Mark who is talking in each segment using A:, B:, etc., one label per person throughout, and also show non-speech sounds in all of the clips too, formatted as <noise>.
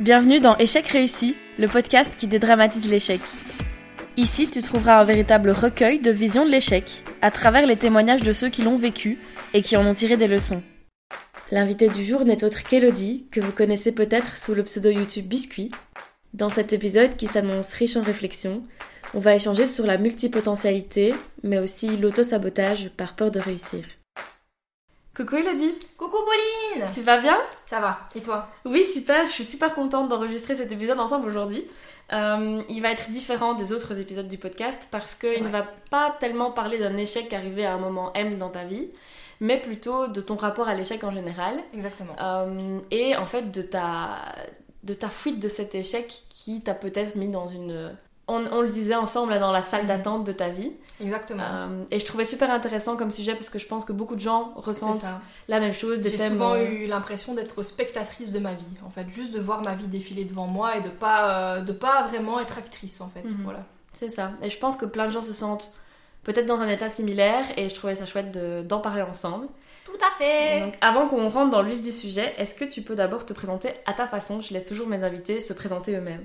A: Bienvenue dans Échec réussi, le podcast qui dédramatise l'échec. Ici, tu trouveras un véritable recueil de visions de l'échec, à travers les témoignages de ceux qui l'ont vécu et qui en ont tiré des leçons. L'invité du jour n'est autre qu'Elodie, que vous connaissez peut-être sous le pseudo YouTube Biscuit. Dans cet épisode qui s'annonce riche en réflexions, on va échanger sur la multipotentialité, mais aussi l'auto-sabotage par peur de réussir. Coucou Elodie.
B: Coucou Pauline.
A: Tu vas bien?
B: Ça va, et toi?
A: Oui, super, je suis super contente d'enregistrer cet épisode ensemble aujourd'hui. Euh, il va être différent des autres épisodes du podcast parce qu'il ne va pas tellement parler d'un échec arrivé à un moment M dans ta vie, mais plutôt de ton rapport à l'échec en général.
B: Exactement.
A: Euh, et en fait de ta, de ta fuite de cet échec qui t'a peut-être mis dans une on, le disait ensemble là, dans la salle mhm. d'attente de ta vie.
B: Exactement.
A: Euh, et je trouvais super intéressant comme sujet parce que je pense que beaucoup de gens ressentent la même chose.
B: J'ai souvent euh, eu l'impression d'être spectatrice de ma vie, en fait, juste de voir ma vie défiler devant moi et de pas euh, de pas vraiment être actrice, en fait. Mhm. Voilà.
A: C'est ça. Et je pense que plein de gens se sentent peut-être dans un état similaire et je trouvais ça chouette d'en parler ensemble.
B: Tout à fait.
A: Donc, avant qu'on rentre dans le vif du sujet, est-ce que tu peux d'abord te présenter à ta façon? Je laisse toujours mes invités se présenter eux-mêmes.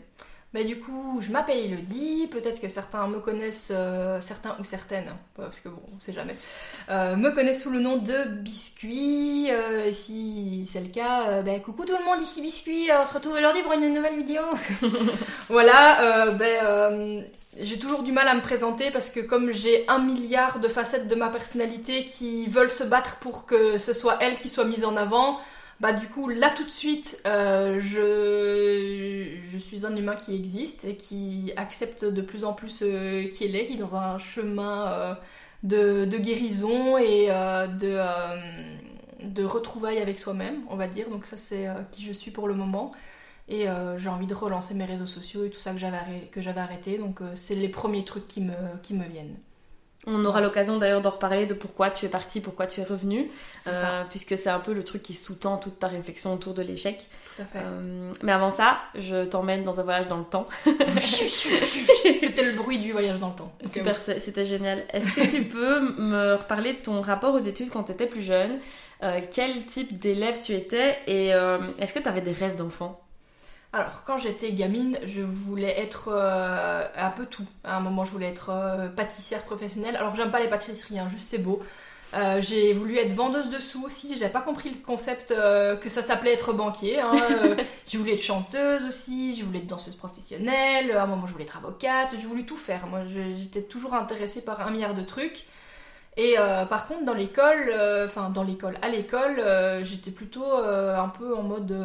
B: Bah, du coup, je m'appelle Elodie, peut-être que certains me connaissent, euh, certains ou certaines, parce que bon, on sait jamais, euh, me connaissent sous le nom de Biscuit. Euh, et si c'est le cas, bah, coucou tout le monde, ici Biscuit, on se retrouve aujourd'hui pour une nouvelle vidéo. <laughs> voilà, ben, j'ai toujours du mal à me présenter parce que comme j'ai un milliard de facettes de ma personnalité qui veulent se battre pour que ce soit elle qui soit mise en avant, bah du coup là tout de suite euh, je, je suis un humain qui existe et qui accepte de plus en plus euh, qui il est, qui est dans un chemin euh, de, de, guérison et de, de retrouvailles avec soi-même, on va dire. Donc ça c'est qui je suis pour le moment. Et j'ai envie de relancer mes réseaux sociaux et tout ça que j'avais arrêté. Donc c'est les premiers trucs qui me, qui me viennent.
A: On aura l'occasion d'ailleurs d'en reparler de pourquoi tu es parti, pourquoi tu es revenu, euh, puisque c'est un peu le truc qui sous-tend toute ta réflexion autour de l'échec.
B: Tout à fait. Euh,
A: mais avant ça, je t'emmène dans un voyage dans le temps. <laughs>
B: c'était le bruit du voyage dans le temps.
A: Super, c'était génial. Est-ce que tu peux <laughs> me reparler de ton rapport aux études quand tu étais plus jeune? Euh, Quel type d'élève tu étais? Et est-ce que tu avais des rêves d'enfant?
B: Alors, quand j'étais gamine, je voulais être euh, un peu tout. À un moment, je voulais être euh, pâtissière professionnelle. Alors, j'aime pas les pâtisseries, hein, juste c'est beau. Euh, j'ai voulu être vendeuse de sous aussi. J'avais pas compris le concept que ça s'appelait être banquier. Hein. <laughs> je voulais être chanteuse aussi. Je voulais être danseuse professionnelle. À un moment, je voulais être avocate. Je voulais tout faire. Moi, j'étais toujours intéressée par un milliard de trucs. Et par contre, dans l'école, enfin dans l'école, à l'école, j'étais plutôt un peu en mode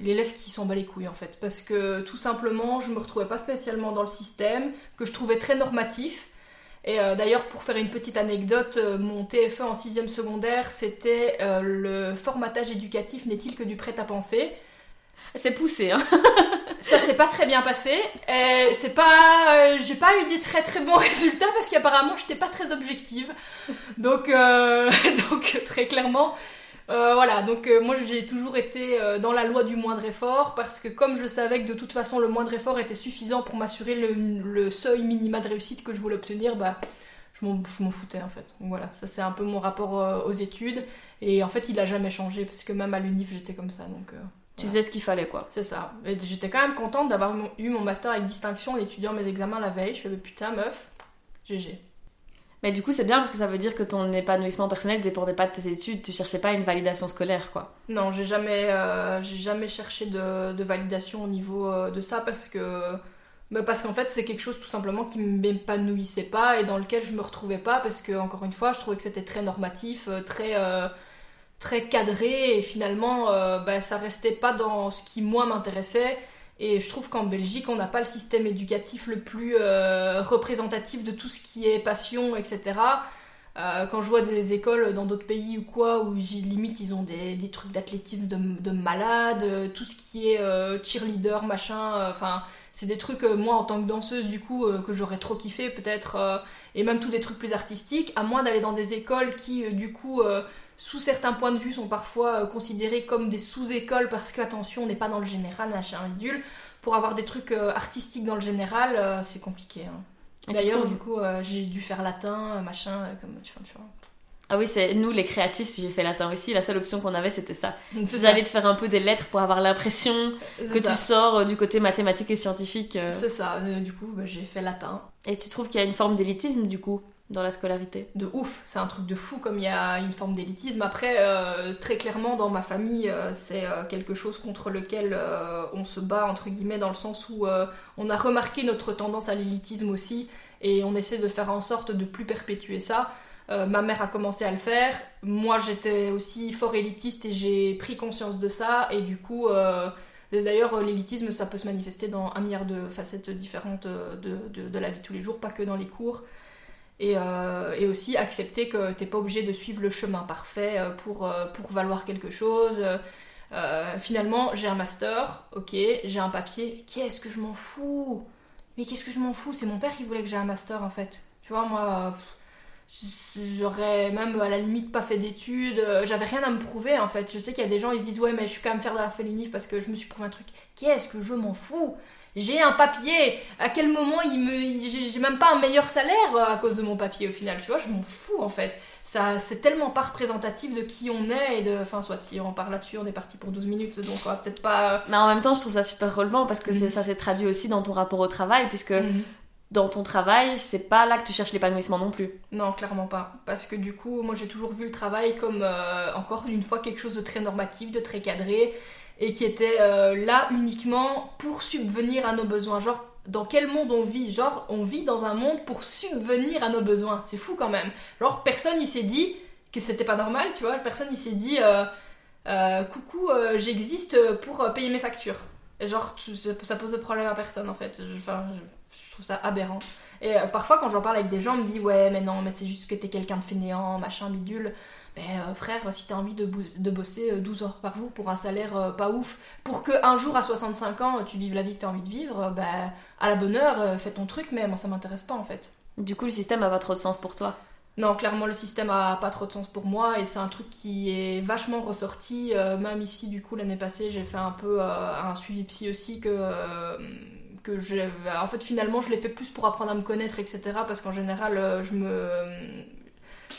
B: l'élève qui s'en bat les couilles en fait. Parce que tout simplement, je me retrouvais pas spécialement dans le système, que je trouvais très normatif. Et euh, d'ailleurs, pour faire une petite anecdote, euh, mon TFE en 6ème secondaire, c'était euh, le formatage éducatif n'est-il que du prêt-à-penser?
A: C'est poussé, hein <laughs>
B: Ça s'est pas très bien passé. C'est pas. J'ai pas eu des très très bons <laughs> résultats parce qu'apparemment, j'étais pas très objective. Donc, <laughs> donc très clairement. Euh, voilà, donc euh, moi j'ai toujours été euh, dans la loi du moindre effort parce que comme je savais que de toute façon le moindre effort était suffisant pour m'assurer le, seuil minima de réussite que je voulais obtenir, bah je m'en foutais en fait. Donc voilà, ça c'est un peu mon rapport aux études et en fait il a jamais changé parce que même à l'unif j'étais comme ça donc.
A: tu faisais ce qu'il fallait quoi.
B: C'est ça. Et j'étais quand même contente d'avoir eu mon master avec distinction en étudiant mes examens la veille. Je suis putain meuf, GG.
A: Mais du coup, c'est bien parce que ça veut dire que ton épanouissement personnel dépendait pas de tes études. Tu cherchais pas une validation scolaire, quoi.
B: Non, j'ai jamais, euh, jamais cherché de, validation au niveau euh, de ça parce que. Bah, parce qu'en fait, c'est quelque chose tout simplement qui m'épanouissait pas et dans lequel je me retrouvais pas parce que, encore une fois, je trouvais que c'était très normatif, euh, très. très cadré et finalement bah, ça restait pas dans ce qui moi m'intéressait et je trouve qu'en Belgique, on n'a pas le système éducatif le plus euh, représentatif de tout ce qui est passion, etc. Euh, quand je vois des écoles dans d'autres pays ou quoi, où limite ils ont des, trucs d'athlétisme de, de malade, tout ce qui est euh, cheerleader, machin, enfin, c'est des trucs, moi en tant que danseuse, du coup, que j'aurais trop kiffé peut-être, et même tous des trucs plus artistiques, à moins d'aller dans des écoles qui, du coup, sous certains points de vue, sont parfois euh, considérés comme des sous-écoles parce que, attention, on n'est pas dans le général, machin, bidule. Pour avoir des trucs euh, artistiques dans le général, euh, c'est compliqué. Hein. D'ailleurs, du coup, j'ai dû faire latin, machin, comme tu vois.
A: Ah oui, c'est nous les créatifs, si j'ai fait latin aussi, la seule option qu'on avait c'était ça. Vous allez te faire un peu des lettres pour avoir l'impression que
B: ça.
A: tu sors euh, du côté mathématique et scientifique.
B: C'est ça, du coup bah, j'ai fait latin.
A: Et tu trouves qu'il y a une forme d'élitisme du coup? Dans la scolarité
B: De ouf, c'est un truc de fou comme il y a une forme d'élitisme. Après, euh, très clairement dans ma famille, euh, c'est euh, quelque chose contre lequel on se bat, entre guillemets, dans le sens où on a remarqué notre tendance à l'élitisme aussi, et on essaie de faire en sorte de plus perpétuer ça. Ma mère a commencé à le faire. Moi, j'étais aussi fort élitiste et j'ai pris conscience de ça. Et du coup, d'ailleurs, l'élitisme, ça peut se manifester dans un milliard de facettes différentes de, de- de la vie de tous les jours, pas que dans les cours. Et, euh, et aussi accepter que t'es pas obligé de suivre le chemin parfait euh, pour, euh, pour valoir quelque chose. Finalement, j'ai un master, ok, j'ai un papier. Qu'est-ce que je m'en fous? Mais qu'est-ce que je m'en fous? C'est mon père qui voulait que j'ai un master en fait. Tu vois, moi, j'aurais même à la limite pas fait d'études. J'avais rien à me prouver en fait. Je sais qu'il y a des gens, ils se disent ouais, mais je suis quand même faire de la parce que je me suis prouvé un truc. Qu'est-ce que je m'en fous? J'ai un papier. À quel moment il me, il- j'ai même pas un meilleur salaire euh, à cause de mon papier au final. Tu vois, je m'en fous en fait. Ça, c'est tellement pas représentatif de qui on est et de, enfin, soit si on parle là-dessus, on est parti pour 12 minutes, donc on va peut-être pas.
A: Mais en même temps, je trouve ça super relevant parce que
B: Mhm.
A: ça s'est traduit aussi dans ton rapport au travail, puisque
B: Mhm.
A: dans ton travail, c'est pas là que tu cherches l'épanouissement non plus.
B: Non, clairement pas. Parce que du coup, moi j'ai toujours vu le travail comme euh, encore une fois quelque chose de très normatif, de très cadré, et qui était euh, là uniquement pour subvenir à nos besoins. Genre, dans quel monde on vit? Genre, on vit dans un monde pour subvenir à nos besoins. C'est fou quand même. Genre, personne il s'est dit que c'était pas normal, tu vois. Personne il s'est dit, euh, euh, coucou, j'existe pour payer mes factures. Et genre, ça pose de problème à personne en fait. Je- je, trouve ça aberrant. Et parfois, quand j'en parle avec des gens, on me dit Ouais, mais non, mais c'est juste que t'es quelqu'un de fainéant, machin, bidule. Ben, euh, frère, si t'as envie de, bosser euh, 12 heures par jour pour un salaire euh, pas ouf, pour que un jour à 65 ans, tu vives la vie que t'as envie de vivre, euh, ben, à la bonne heure, euh, fais ton truc, mais moi ça m'intéresse pas en fait.
A: Du coup, le système a pas trop de sens pour toi?
B: Non, clairement, le système a pas trop de sens pour moi et c'est un truc qui est vachement ressorti. euh, même ici, du coup, l'année passée, j'ai fait un peu euh, un suivi psy aussi que. euh, que j'ai- en fait, finalement, je l'ai fait plus pour apprendre à me connaître, etc. Parce qu'en général, euh, je me,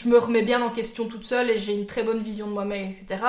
B: je me remets bien en question toute seule et j'ai une très bonne vision de moi-même, etc.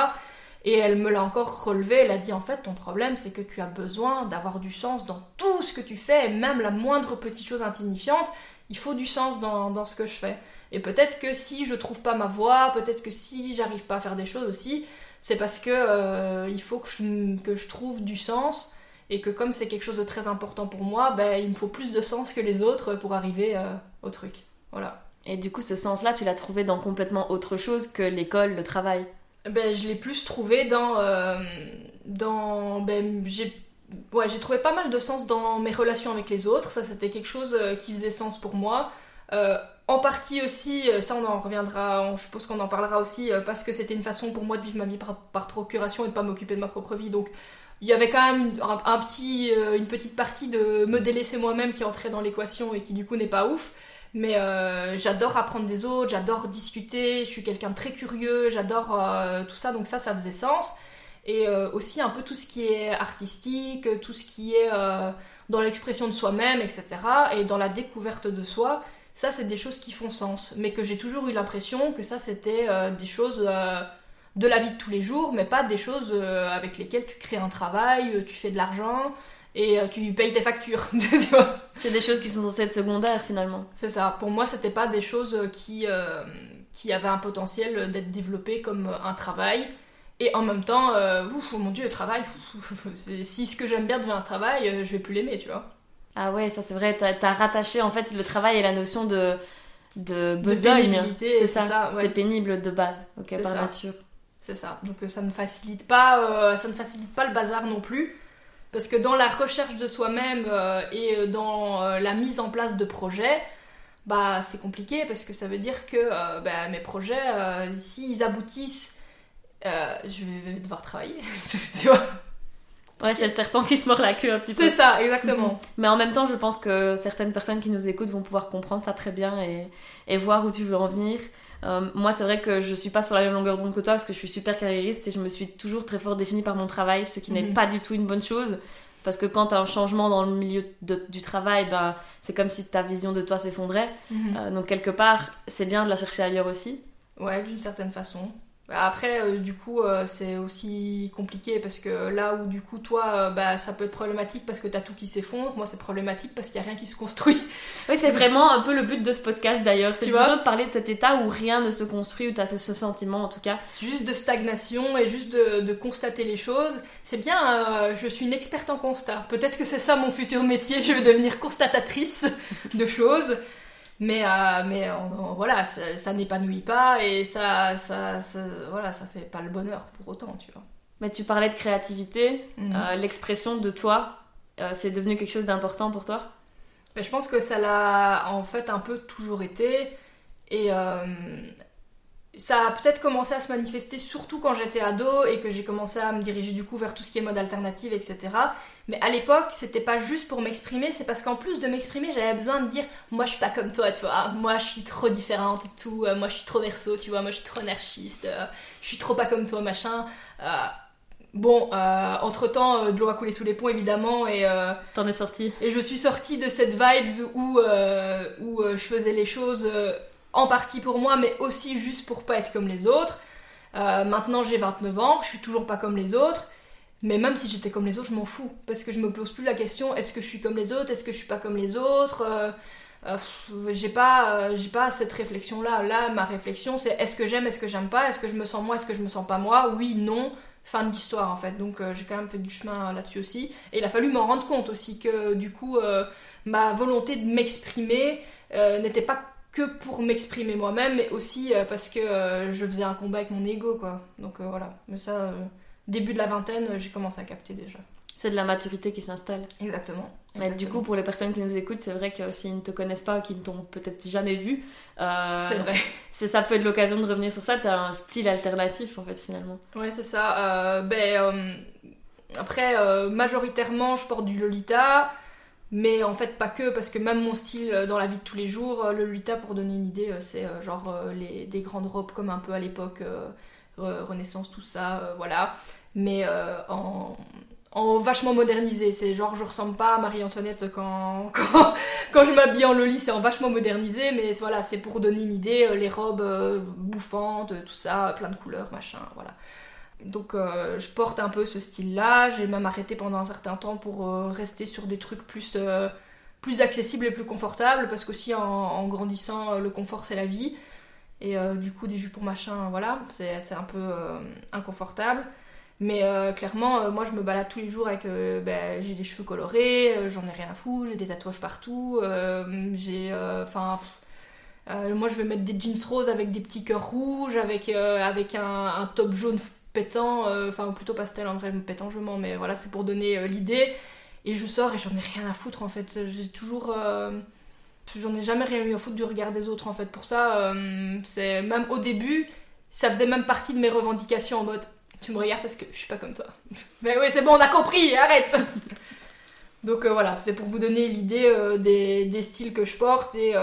B: Et elle me l'a encore relevé, elle a dit en fait ton problème c'est que tu as besoin d'avoir du sens dans tout ce que tu fais, et même la moindre petite chose insignifiante, il faut du sens dans, dans ce que je fais. Et peut-être que si je trouve pas ma voie, peut-être que si j'arrive pas à faire des choses aussi, c'est parce que euh, il faut que je, que je trouve du sens et que comme c'est quelque chose de très important pour moi, ben, il me faut plus de sens que les autres pour arriver euh, au truc. Voilà.
A: Et du coup, ce sens-là, tu l'as trouvé dans complètement autre chose que l'école, le travail.
B: Ben, je l'ai plus trouvé dans. euh, dans ben, j'ai ouais, trouvé pas mal de sens dans mes relations avec les autres. Ça, c'était quelque chose euh, qui faisait sens pour moi. Euh, en partie aussi, ça on en reviendra, je suppose qu'on en parlera aussi, parce que c'était une façon pour moi de vivre ma vie par, procuration et de pas m'occuper de ma propre vie. Donc il y avait quand même un, petit, une petite partie de me délaisser moi-même qui entrait dans l'équation et qui du coup n'est pas ouf. Mais euh, j'adore apprendre des autres, j'adore discuter, je suis quelqu'un de très curieux, j'adore euh, tout ça, donc ça, ça faisait sens. Et euh, aussi un peu tout ce qui est artistique, tout ce qui est dans l'expression de soi-même, etc. Et dans la découverte de soi, ça, c'est des choses qui font sens. Mais que j'ai toujours eu l'impression que ça, c'était des choses de la vie de tous les jours, mais pas des choses avec lesquelles tu crées un travail, tu fais de l'argent et euh, tu payes tes factures. <laughs>
A: C'est des choses qui sont censées être secondaires finalement.
B: c'est ça. Pour moi, c'était pas des choses qui, euh, qui avaient un potentiel d'être développées comme un travail. Et en même temps, euh, ouf, oh mon dieu, le travail, ouf, ouf, c'est- si ce que j'aime bien devient un travail, euh, je vais plus l'aimer, tu vois.
A: Ah ouais, ça c'est vrai, t'as as rattaché en fait le travail et la notion de, de besogne. c'est ça,
B: ça, ouais.
A: c'est pénible de base, ok,
B: C'est
A: par
B: ça.
A: nature.
B: C'est ça. Donc euh, ça ne facilite pas, euh, ça ne facilite pas le bazar non plus, parce que dans la recherche de soi-même euh, et euh, dans euh, la mise en place de projets, bah c'est compliqué parce que ça veut dire que euh, bah, mes projets, s'ils aboutissent, je vais devoir travailler, <laughs> tu vois?
A: Ouais, c'est le serpent qui se mord la queue un petit peu.
B: C'est ça, exactement.
A: Mais en même temps, je pense que certaines personnes qui nous écoutent vont pouvoir comprendre ça très bien et, et voir où tu veux en venir. Euh, moi, c'est vrai que je suis pas sur la même longueur d'onde que toi parce que je suis super carriériste et je me suis toujours très fort définie par mon travail, ce qui n'est
B: Mhm.
A: pas du tout une bonne chose. Parce que quand tu as un changement dans le milieu de- du travail, ben, c'est comme si ta vision de toi s'effondrait.
B: Mhm.
A: Euh, donc quelque part, c'est bien de la chercher ailleurs aussi.
B: Ouais, d'une certaine façon. Après, euh, du coup, euh, c'est aussi compliqué parce que là où, du coup, toi, euh, bah, ça peut être problématique parce que t'as tout qui s'effondre, moi, c'est problématique parce qu'il n'y a rien qui se construit. <laughs>
C: Oui, c'est vraiment un peu le but de ce podcast d'ailleurs. C'est plutôt
B: vois
C: de parler de cet état où rien ne se construit, où tu as ce, ce sentiment en tout cas.
B: Juste de stagnation et juste de, de constater les choses. C'est bien, je suis une experte en constat. Peut-être que c'est ça mon futur métier, je vais devenir constatatrice <laughs> de choses. Mais, euh, mais on- on- voilà, ça, ça n'épanouit pas et ça, ça, ça, voilà, ça fait pas le bonheur pour autant, tu vois.
C: Mais tu parlais de créativité,
B: Mhm.
C: euh, l'expression de toi, euh, c'est devenu quelque chose d'important pour toi?
B: Mais je pense que ça l'a en fait un peu toujours été. Et euh, ça a peut-être commencé à se manifester surtout quand j'étais ado et que j'ai commencé à me diriger du coup vers tout ce qui est mode alternative, etc. Mais à l'époque, c'était pas juste pour m'exprimer, c'est parce qu'en plus de m'exprimer, j'avais besoin de dire Moi je suis pas comme toi, tu vois, moi je suis trop différente et tout, euh, moi je suis trop verso, tu vois, moi je suis trop anarchiste, euh, je suis trop pas comme toi, machin. Euh, bon, entre temps, de l'eau a coulé sous les ponts évidemment et.
C: T'en es sorti
B: et je suis sortie de cette vibes où, où je faisais les choses en partie pour moi, mais aussi juste pour pas être comme les autres. Euh, maintenant j'ai 29 ans, je suis toujours pas comme les autres. Mais même si j'étais comme les autres, je m'en fous. Parce que je me pose plus la question est-ce que je suis comme les autres Est-ce que je suis pas comme les autres Euh, euh, J'ai pas, j'ai pas cette réflexion-là. Là, ma réflexion, c'est est-ce que j'aime, est-ce que j'aime pas Est-ce que je me sens moi, est-ce que je me sens pas moi? Oui, non. Fin de l'histoire en fait. Donc j'ai quand même fait du chemin là-dessus aussi. Et il a fallu m'en rendre compte aussi que du coup, ma volonté de m'exprimer n'était pas que pour m'exprimer moi-même, mais aussi euh, parce que euh, je faisais un combat avec mon ego, quoi. Donc euh, voilà. Mais ça, début de la vingtaine, j'ai commencé à capter déjà.
C: C'est de la maturité qui s'installe.
B: Exactement.
C: Mais du coup, pour les personnes qui nous écoutent, c'est vrai que s'ils ne te connaissent pas, qui ne t'ont peut-être jamais vu, euh,
B: c'est vrai. <laughs>
C: ça peut être l'occasion de revenir sur ça. T'as un style alternatif en fait finalement.
B: Ouais, c'est ça. Euh, ben, euh, après, majoritairement, je porte du Lolita, mais en fait, pas que, parce que même mon style euh, dans la vie de tous les jours, euh, le Lolita, pour donner une idée, euh, c'est genre les, des grandes robes comme un peu à l'époque, Re- Renaissance, tout ça, voilà. Mais en, en vachement modernisé. C'est genre, je ressemble pas à Marie-Antoinette quand, <laughs> quand, quand je m'habille en Loli, c'est en vachement modernisé, mais voilà, c'est pour donner une idée, les robes bouffantes, tout ça, plein de couleurs, machin, voilà. Donc euh, je porte un peu ce style-là. J'ai même arrêté pendant un certain temps pour euh, rester sur des trucs plus, euh, plus accessibles et plus confortables, parce qu'aussi en, en grandissant, le confort c'est la vie. Et du coup, des jupons machin, voilà, c'est un peu inconfortable. Mais clairement, moi je me balade tous les jours avec. ben, j'ai des cheveux colorés, j'en ai rien à foutre, j'ai des tatouages partout, j'ai. Enfin. moi, je vais mettre des jeans roses avec des petits cœurs rouges, avec, avec un top jaune pétant, euh, enfin, ou plutôt pastel en vrai, pétant, je mens, mais voilà, c'est pour donner euh, l'idée. Et je sors et j'en ai rien à foutre en fait. J'ai toujours. euh, J'en ai jamais rien eu à foutre du regard des autres en fait. Pour ça, c'est même au début, ça faisait même partie de mes revendications en mode tu me regardes parce que je suis pas comme toi. <laughs> mais oui, c'est bon, on a compris, arrête <laughs> Donc voilà, c'est pour vous donner l'idée des, styles que je porte et,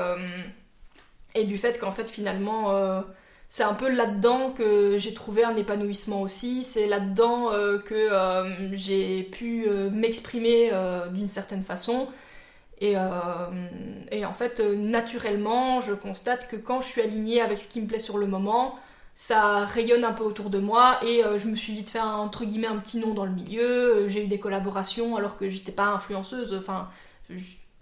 B: et du fait qu'en fait finalement c'est un peu là-dedans que j'ai trouvé un épanouissement aussi, c'est là-dedans euh, que euh, j'ai pu euh, m'exprimer d'une certaine façon. Et, en fait, naturellement, je constate que quand je suis alignée avec ce qui me plaît sur le moment, ça rayonne un peu autour de moi et je me suis vite fait un, entre un petit nom dans le milieu. J'ai eu des collaborations alors que j'étais pas influenceuse. Enfin,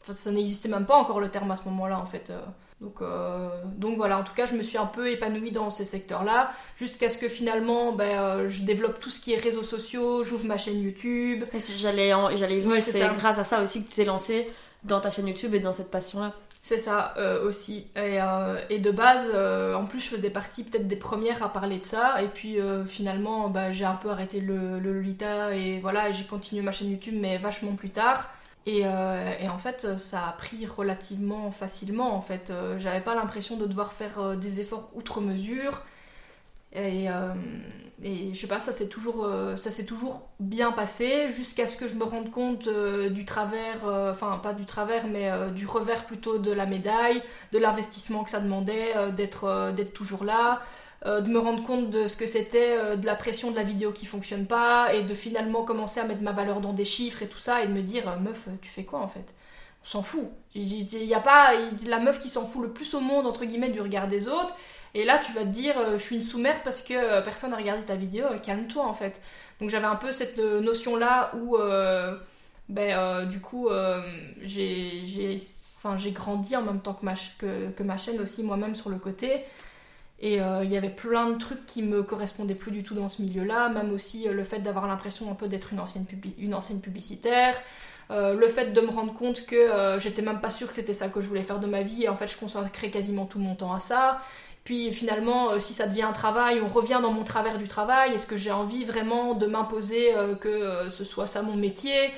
B: ça n'existait même pas encore le terme à ce moment-là en fait. Donc, euh, donc voilà, en tout cas, je me suis un peu épanouie dans ces secteurs-là, jusqu'à ce que finalement, ben, euh, je développe tout ce qui est réseaux sociaux, j'ouvre ma chaîne YouTube.
C: J'allais j'allais venir,
B: Ouais, c'est
C: grâce à ça aussi que tu t'es lancé dans ta chaîne YouTube et dans cette passion-là.
B: C'est ça euh, aussi. Et, et de base, en plus, je faisais partie peut-être des premières à parler de ça. Et puis finalement, bah, j'ai un peu arrêté le, le Lolita et voilà, et j'ai continué ma chaîne YouTube, mais vachement plus tard. Et, euh, et en fait, ça a pris relativement facilement. En fait, Euh, j'avais pas l'impression de devoir faire euh, des efforts outre mesure. Et, je sais pas, ça s'est toujours, toujours bien passé jusqu'à ce que je me rende compte du travers, enfin pas du travers, mais du revers plutôt de la médaille, de l'investissement que ça demandait, d'être, d'être toujours là, euh, de me rendre compte de ce que c'était, euh, de la pression de la vidéo qui fonctionne pas, et de finalement commencer à mettre ma valeur dans des chiffres et tout ça, et de me dire, euh, meuf, tu fais quoi en fait? On s'en fout. Il y a pas la meuf qui s'en fout le plus au monde entre guillemets du regard des autres. Et là, tu vas te dire, je suis une sous-mère parce que personne n'a regardé ta vidéo, calme-toi en fait. Donc j'avais un peu cette notion-là où, ben, du coup, j'ai grandi en même temps que ma chaîne aussi, moi-même sur le côté. Et euh, il y avait plein de trucs qui me correspondaient plus du tout dans ce milieu-là, même aussi euh, le fait d'avoir l'impression un peu d'être une ancienne, publicitaire, euh, le fait de me rendre compte que j'étais même pas sûre que c'était ça que je voulais faire de ma vie, et en fait je consacrais quasiment tout mon temps à ça. Puis finalement, si ça devient un travail, on revient dans mon travers du travail, est-ce que j'ai envie vraiment de m'imposer que ce soit ça mon métier,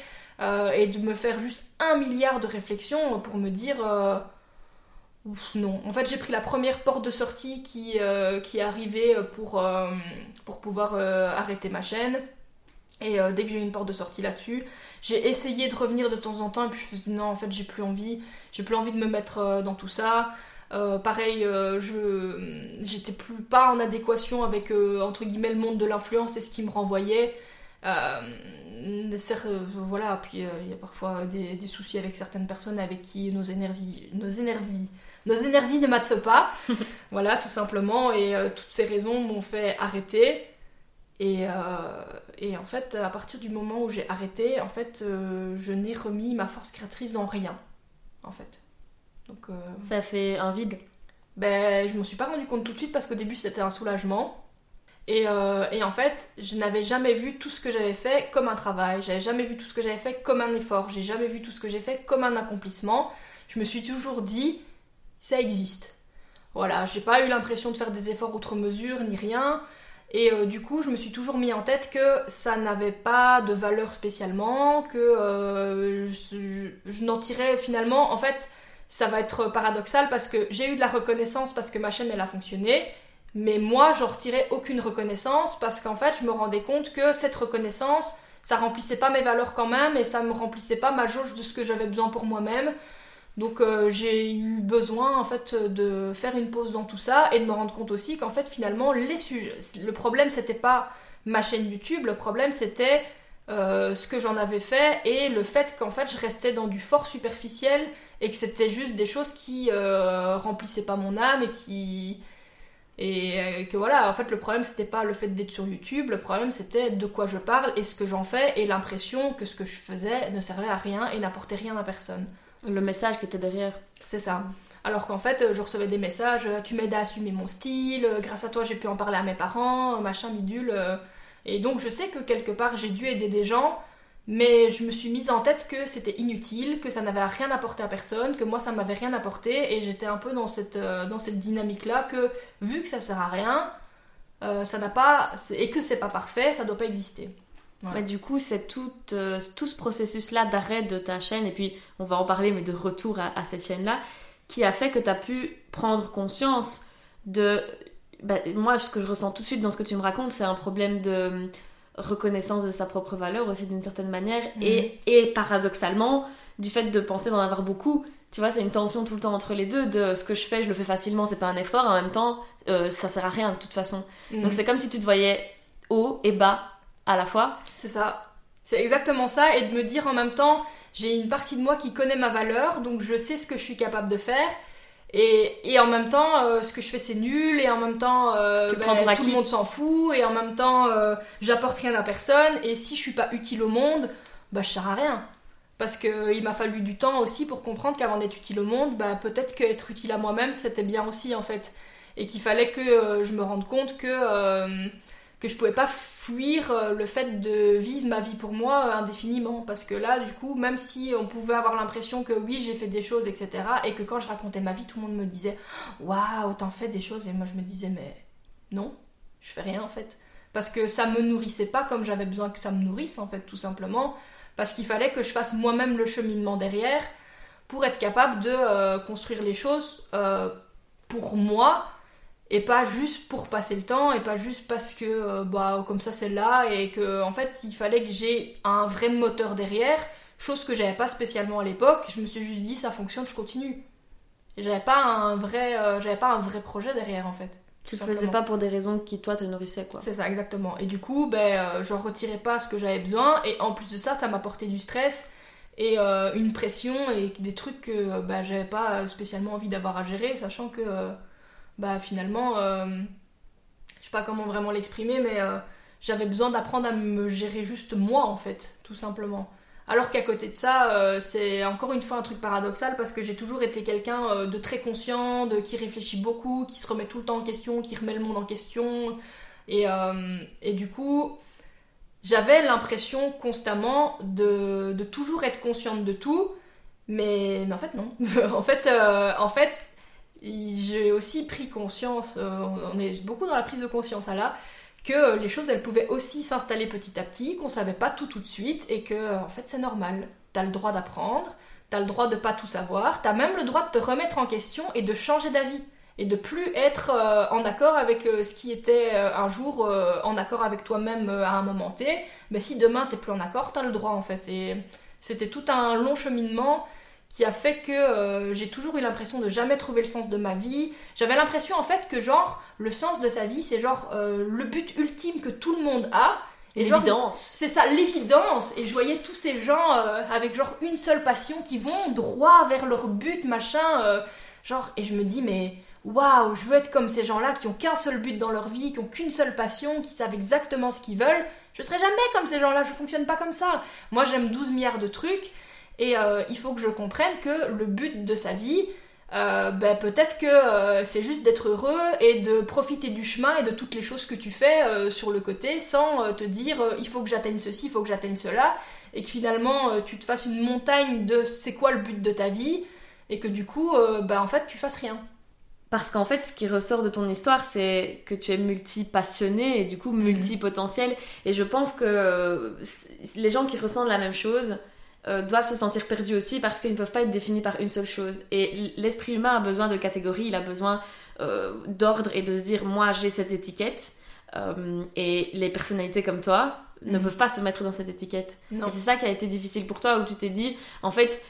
B: et de me faire juste un milliard de réflexions pour me dire non. En fait, j'ai pris la première porte de sortie qui, euh, qui pour, euh, pour pouvoir euh, arrêter ma chaîne. Et dès que j'ai eu une porte de sortie là-dessus, j'ai essayé de revenir de temps en temps et puis je me suis dit non, en fait, j'ai plus envie. J'ai plus envie de me mettre dans tout ça. pareil, je j'étais plus pas en adéquation avec entre guillemets le monde de l'influence et ce qui me renvoyait. voilà, puis il y a parfois des, des, soucis avec certaines personnes avec qui nos énergies, nos énergies nos énergies ne mathent pas. <laughs> voilà, tout simplement. Et euh, toutes ces raisons m'ont fait arrêter. Et, euh, et, en fait, à partir du moment où j'ai arrêté, en fait, euh, je n'ai remis ma force créatrice dans rien. En fait.
C: Donc, Ça fait un vide
B: Ben, je m'en suis pas rendu compte tout de suite parce qu'au début, c'était un soulagement. Et, et, en fait, je n'avais jamais vu tout ce que j'avais fait comme un travail. J'avais jamais vu tout ce que j'avais fait comme un effort. J'ai jamais vu tout ce que j'ai fait comme un accomplissement. Je me suis toujours dit, ça existe. Voilà, j'ai pas eu l'impression de faire des efforts outre mesure ni rien. Et euh, du coup, je me suis toujours mis en tête que ça n'avait pas de valeur spécialement, que euh, je, n'en tirais finalement. En fait, ça va être paradoxal parce que j'ai eu de la reconnaissance parce que ma chaîne elle a fonctionné, mais moi j'en retirais aucune reconnaissance parce qu'en fait je me rendais compte que cette reconnaissance ça remplissait pas mes valeurs quand même et ça me remplissait pas ma jauge de ce que j'avais besoin pour moi-même. Donc euh, j'ai eu besoin en fait de faire une pause dans tout ça et de me rendre compte aussi qu'en fait finalement les sujets, le problème c'était pas ma chaîne YouTube, le problème c'était euh, ce que j'en avais fait et le fait qu'en fait je restais dans du fort superficiel et que c'était juste des choses qui euh, remplissaient pas mon âme et qui et que voilà en fait le problème c'était pas le fait d'être sur YouTube, le problème c'était de quoi je parle et ce que j'en fais et l'impression que ce que je faisais ne servait à rien et n'apportait rien à personne.
C: Le message qui était derrière.
B: C'est ça. Alors qu'en fait, je recevais des messages, euh, tu m'aides à assumer mon style, euh, grâce à toi j'ai pu en parler à mes parents, euh, machin bidule. Et donc je sais que quelque part j'ai dû aider des gens, mais je me suis mise en tête que c'était inutile, que ça n'avait rien apporté à personne, que moi ça m'avait rien apporté, et j'étais un peu dans cette, dans cette dynamique-là que vu que ça sert à rien, ça n'a pas. et que c'est pas parfait, ça doit pas exister.
C: Du coup, c'est tout, euh, tout ce processus-là d'arrêt de ta chaîne, et puis on va en parler, mais de retour à, cette chaîne-là, qui a fait que tu as pu prendre conscience de... Bah, moi, ce que je ressens tout de suite dans ce que tu me racontes, c'est un problème de euh, reconnaissance de sa propre valeur aussi d'une certaine manière, mhm. et, et paradoxalement, du fait de penser d'en avoir beaucoup, tu vois, c'est une tension tout le temps entre les deux, de ce que je fais, je le fais facilement, c'est pas un effort, en même temps, euh, ça sert à rien de toute façon. Mhm. Donc c'est comme si tu te voyais haut et bas à la fois.
B: C'est ça. C'est exactement ça. Et de me dire en même temps, j'ai une partie de moi qui connaît ma valeur, donc je sais ce que je suis capable de faire. Et, en même temps, euh, ce que je fais c'est nul, et en même temps, euh, ben, tout le monde s'en fout, et en même temps, euh, j'apporte rien à personne, et si je suis pas utile au monde, bah je sers à rien. Parce qu'il m'a fallu du temps aussi pour comprendre qu'avant d'être utile au monde, bah, peut-être qu'être utile à moi-même c'était bien aussi en fait. Et qu'il fallait que je me rende compte que que je pouvais pas fuir euh, le fait de vivre ma vie pour moi euh, indéfiniment. Parce que là du coup même si on pouvait avoir l'impression que oui j'ai fait des choses etc et que quand je racontais ma vie tout le monde me disait waouh t'en fais des choses et moi je me disais mais non je fais rien en fait parce que ça me nourrissait pas comme j'avais besoin que ça me nourrisse en fait tout simplement. Parce qu'il fallait que je fasse moi-même le cheminement derrière pour être capable de euh, construire les choses pour moi et pas juste pour passer le temps et pas juste parce que euh, bah comme ça c'est là et que en fait il fallait que j'ai un vrai moteur derrière chose que j'avais pas spécialement à l'époque. Je me suis juste dit ça fonctionne je continue. J'avais pas un vrai euh, j'avais pas un vrai projet derrière en fait
C: tu le faisais pas pour des raisons qui toi te nourrissaient quoi.
B: C'est ça exactement. Et du coup ben euh, j'en retirais pas ce que j'avais besoin et en plus de ça ça m'apportait du stress et une pression et des trucs que ben, j'avais pas spécialement envie d'avoir à gérer sachant que bah finalement, euh, je sais pas comment vraiment l'exprimer, mais euh, j'avais besoin d'apprendre à me gérer juste moi en fait, tout simplement. Alors qu'à côté de ça, euh, c'est encore une fois un truc paradoxal parce que j'ai toujours été quelqu'un de très conscient, de qui réfléchit beaucoup, qui se remet tout le temps en question, qui remet le monde en question. Et, et du coup, j'avais l'impression constamment de, de toujours être consciente de tout, mais, mais en fait non. <laughs> en fait, en fait j'ai aussi pris conscience, euh, on est beaucoup dans la prise de conscience à là, que les choses elles pouvaient aussi s'installer petit à petit, qu'on savait pas tout tout de suite et que en fait c'est normal. T'as le droit d'apprendre, t'as le droit de pas tout savoir, t'as même le droit de te remettre en question et de changer d'avis et de plus être euh, en accord avec euh, ce qui était un jour en accord avec toi-même à un moment T. Mais si demain t'es plus en accord, t'as le droit en fait. Et c'était tout un long cheminement qui a fait que euh, j'ai toujours eu l'impression de jamais trouver le sens de ma vie. J'avais l'impression en fait que genre le sens de sa vie c'est genre euh, le but ultime que tout le monde a.
A: L'évidence.
B: c'est ça, l'évidence. Et je voyais tous ces gens euh, avec genre une seule passion qui vont droit vers leur but, machin. genre, et je me dis, mais waouh, je veux être comme ces gens-là qui ont qu'un seul but dans leur vie, qui ont qu'une seule passion, qui savent exactement ce qu'ils veulent. Je serai jamais comme ces gens-là, je fonctionne pas comme ça. Moi, j'aime 12 milliards de trucs. Et euh, il faut que je comprenne que le but de sa vie, euh, ben, peut-être que euh, c'est juste d'être heureux et de profiter du chemin et de toutes les choses que tu fais euh, sur le côté sans te dire il faut que j'atteigne ceci, il faut que j'atteigne cela. Et que finalement tu te fasses une montagne de c'est quoi le but de ta vie et que du coup, ben, en fait, tu fasses rien.
A: Parce qu'en fait, ce qui ressort de ton histoire, c'est que tu es multi-passionné et du coup multi-potentiel. Et je pense que les gens qui ressentent la même chose euh, doivent se sentir perdus aussi parce qu'ils ne peuvent pas être définis par une seule chose. Et l'esprit humain a besoin de catégories, il a besoin euh, d'ordre et de se dire moi j'ai cette étiquette. Euh, et les personnalités comme toi ne
B: Mhm.
A: peuvent pas se mettre dans cette étiquette.
B: Non.
A: Et c'est ça qui a été difficile pour toi, où tu t'es dit, en fait,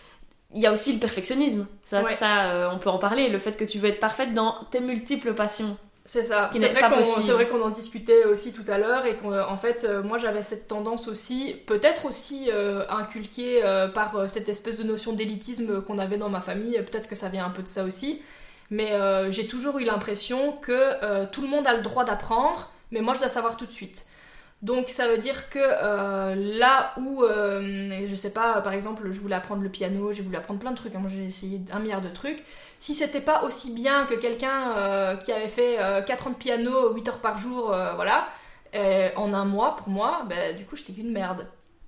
A: il y a aussi le perfectionnisme. Ça,
B: Ouais.
A: ça on peut en parler. Le fait que tu veux être parfaite dans tes multiples passions.
B: C'est ça. C'est vrai qu'on en discutait aussi tout à l'heure et qu'en fait, euh, moi j'avais cette tendance aussi, peut-être aussi euh, inculquée euh, par cette espèce de notion d'élitisme qu'on avait dans ma famille, peut-être que ça vient un peu de ça aussi, mais euh, j'ai toujours eu l'impression que tout le monde a le droit d'apprendre, mais moi je dois savoir tout de suite. Donc ça veut dire que euh, là où, euh, je sais pas, par exemple, je voulais apprendre le piano, j'ai voulu apprendre plein de trucs, hein, j'ai essayé un milliard de trucs, si c'était pas aussi bien que quelqu'un euh, qui avait fait euh, 4 ans de piano, 8 heures par jour, voilà, en un mois pour moi, bah, du coup j'étais qu'une merde.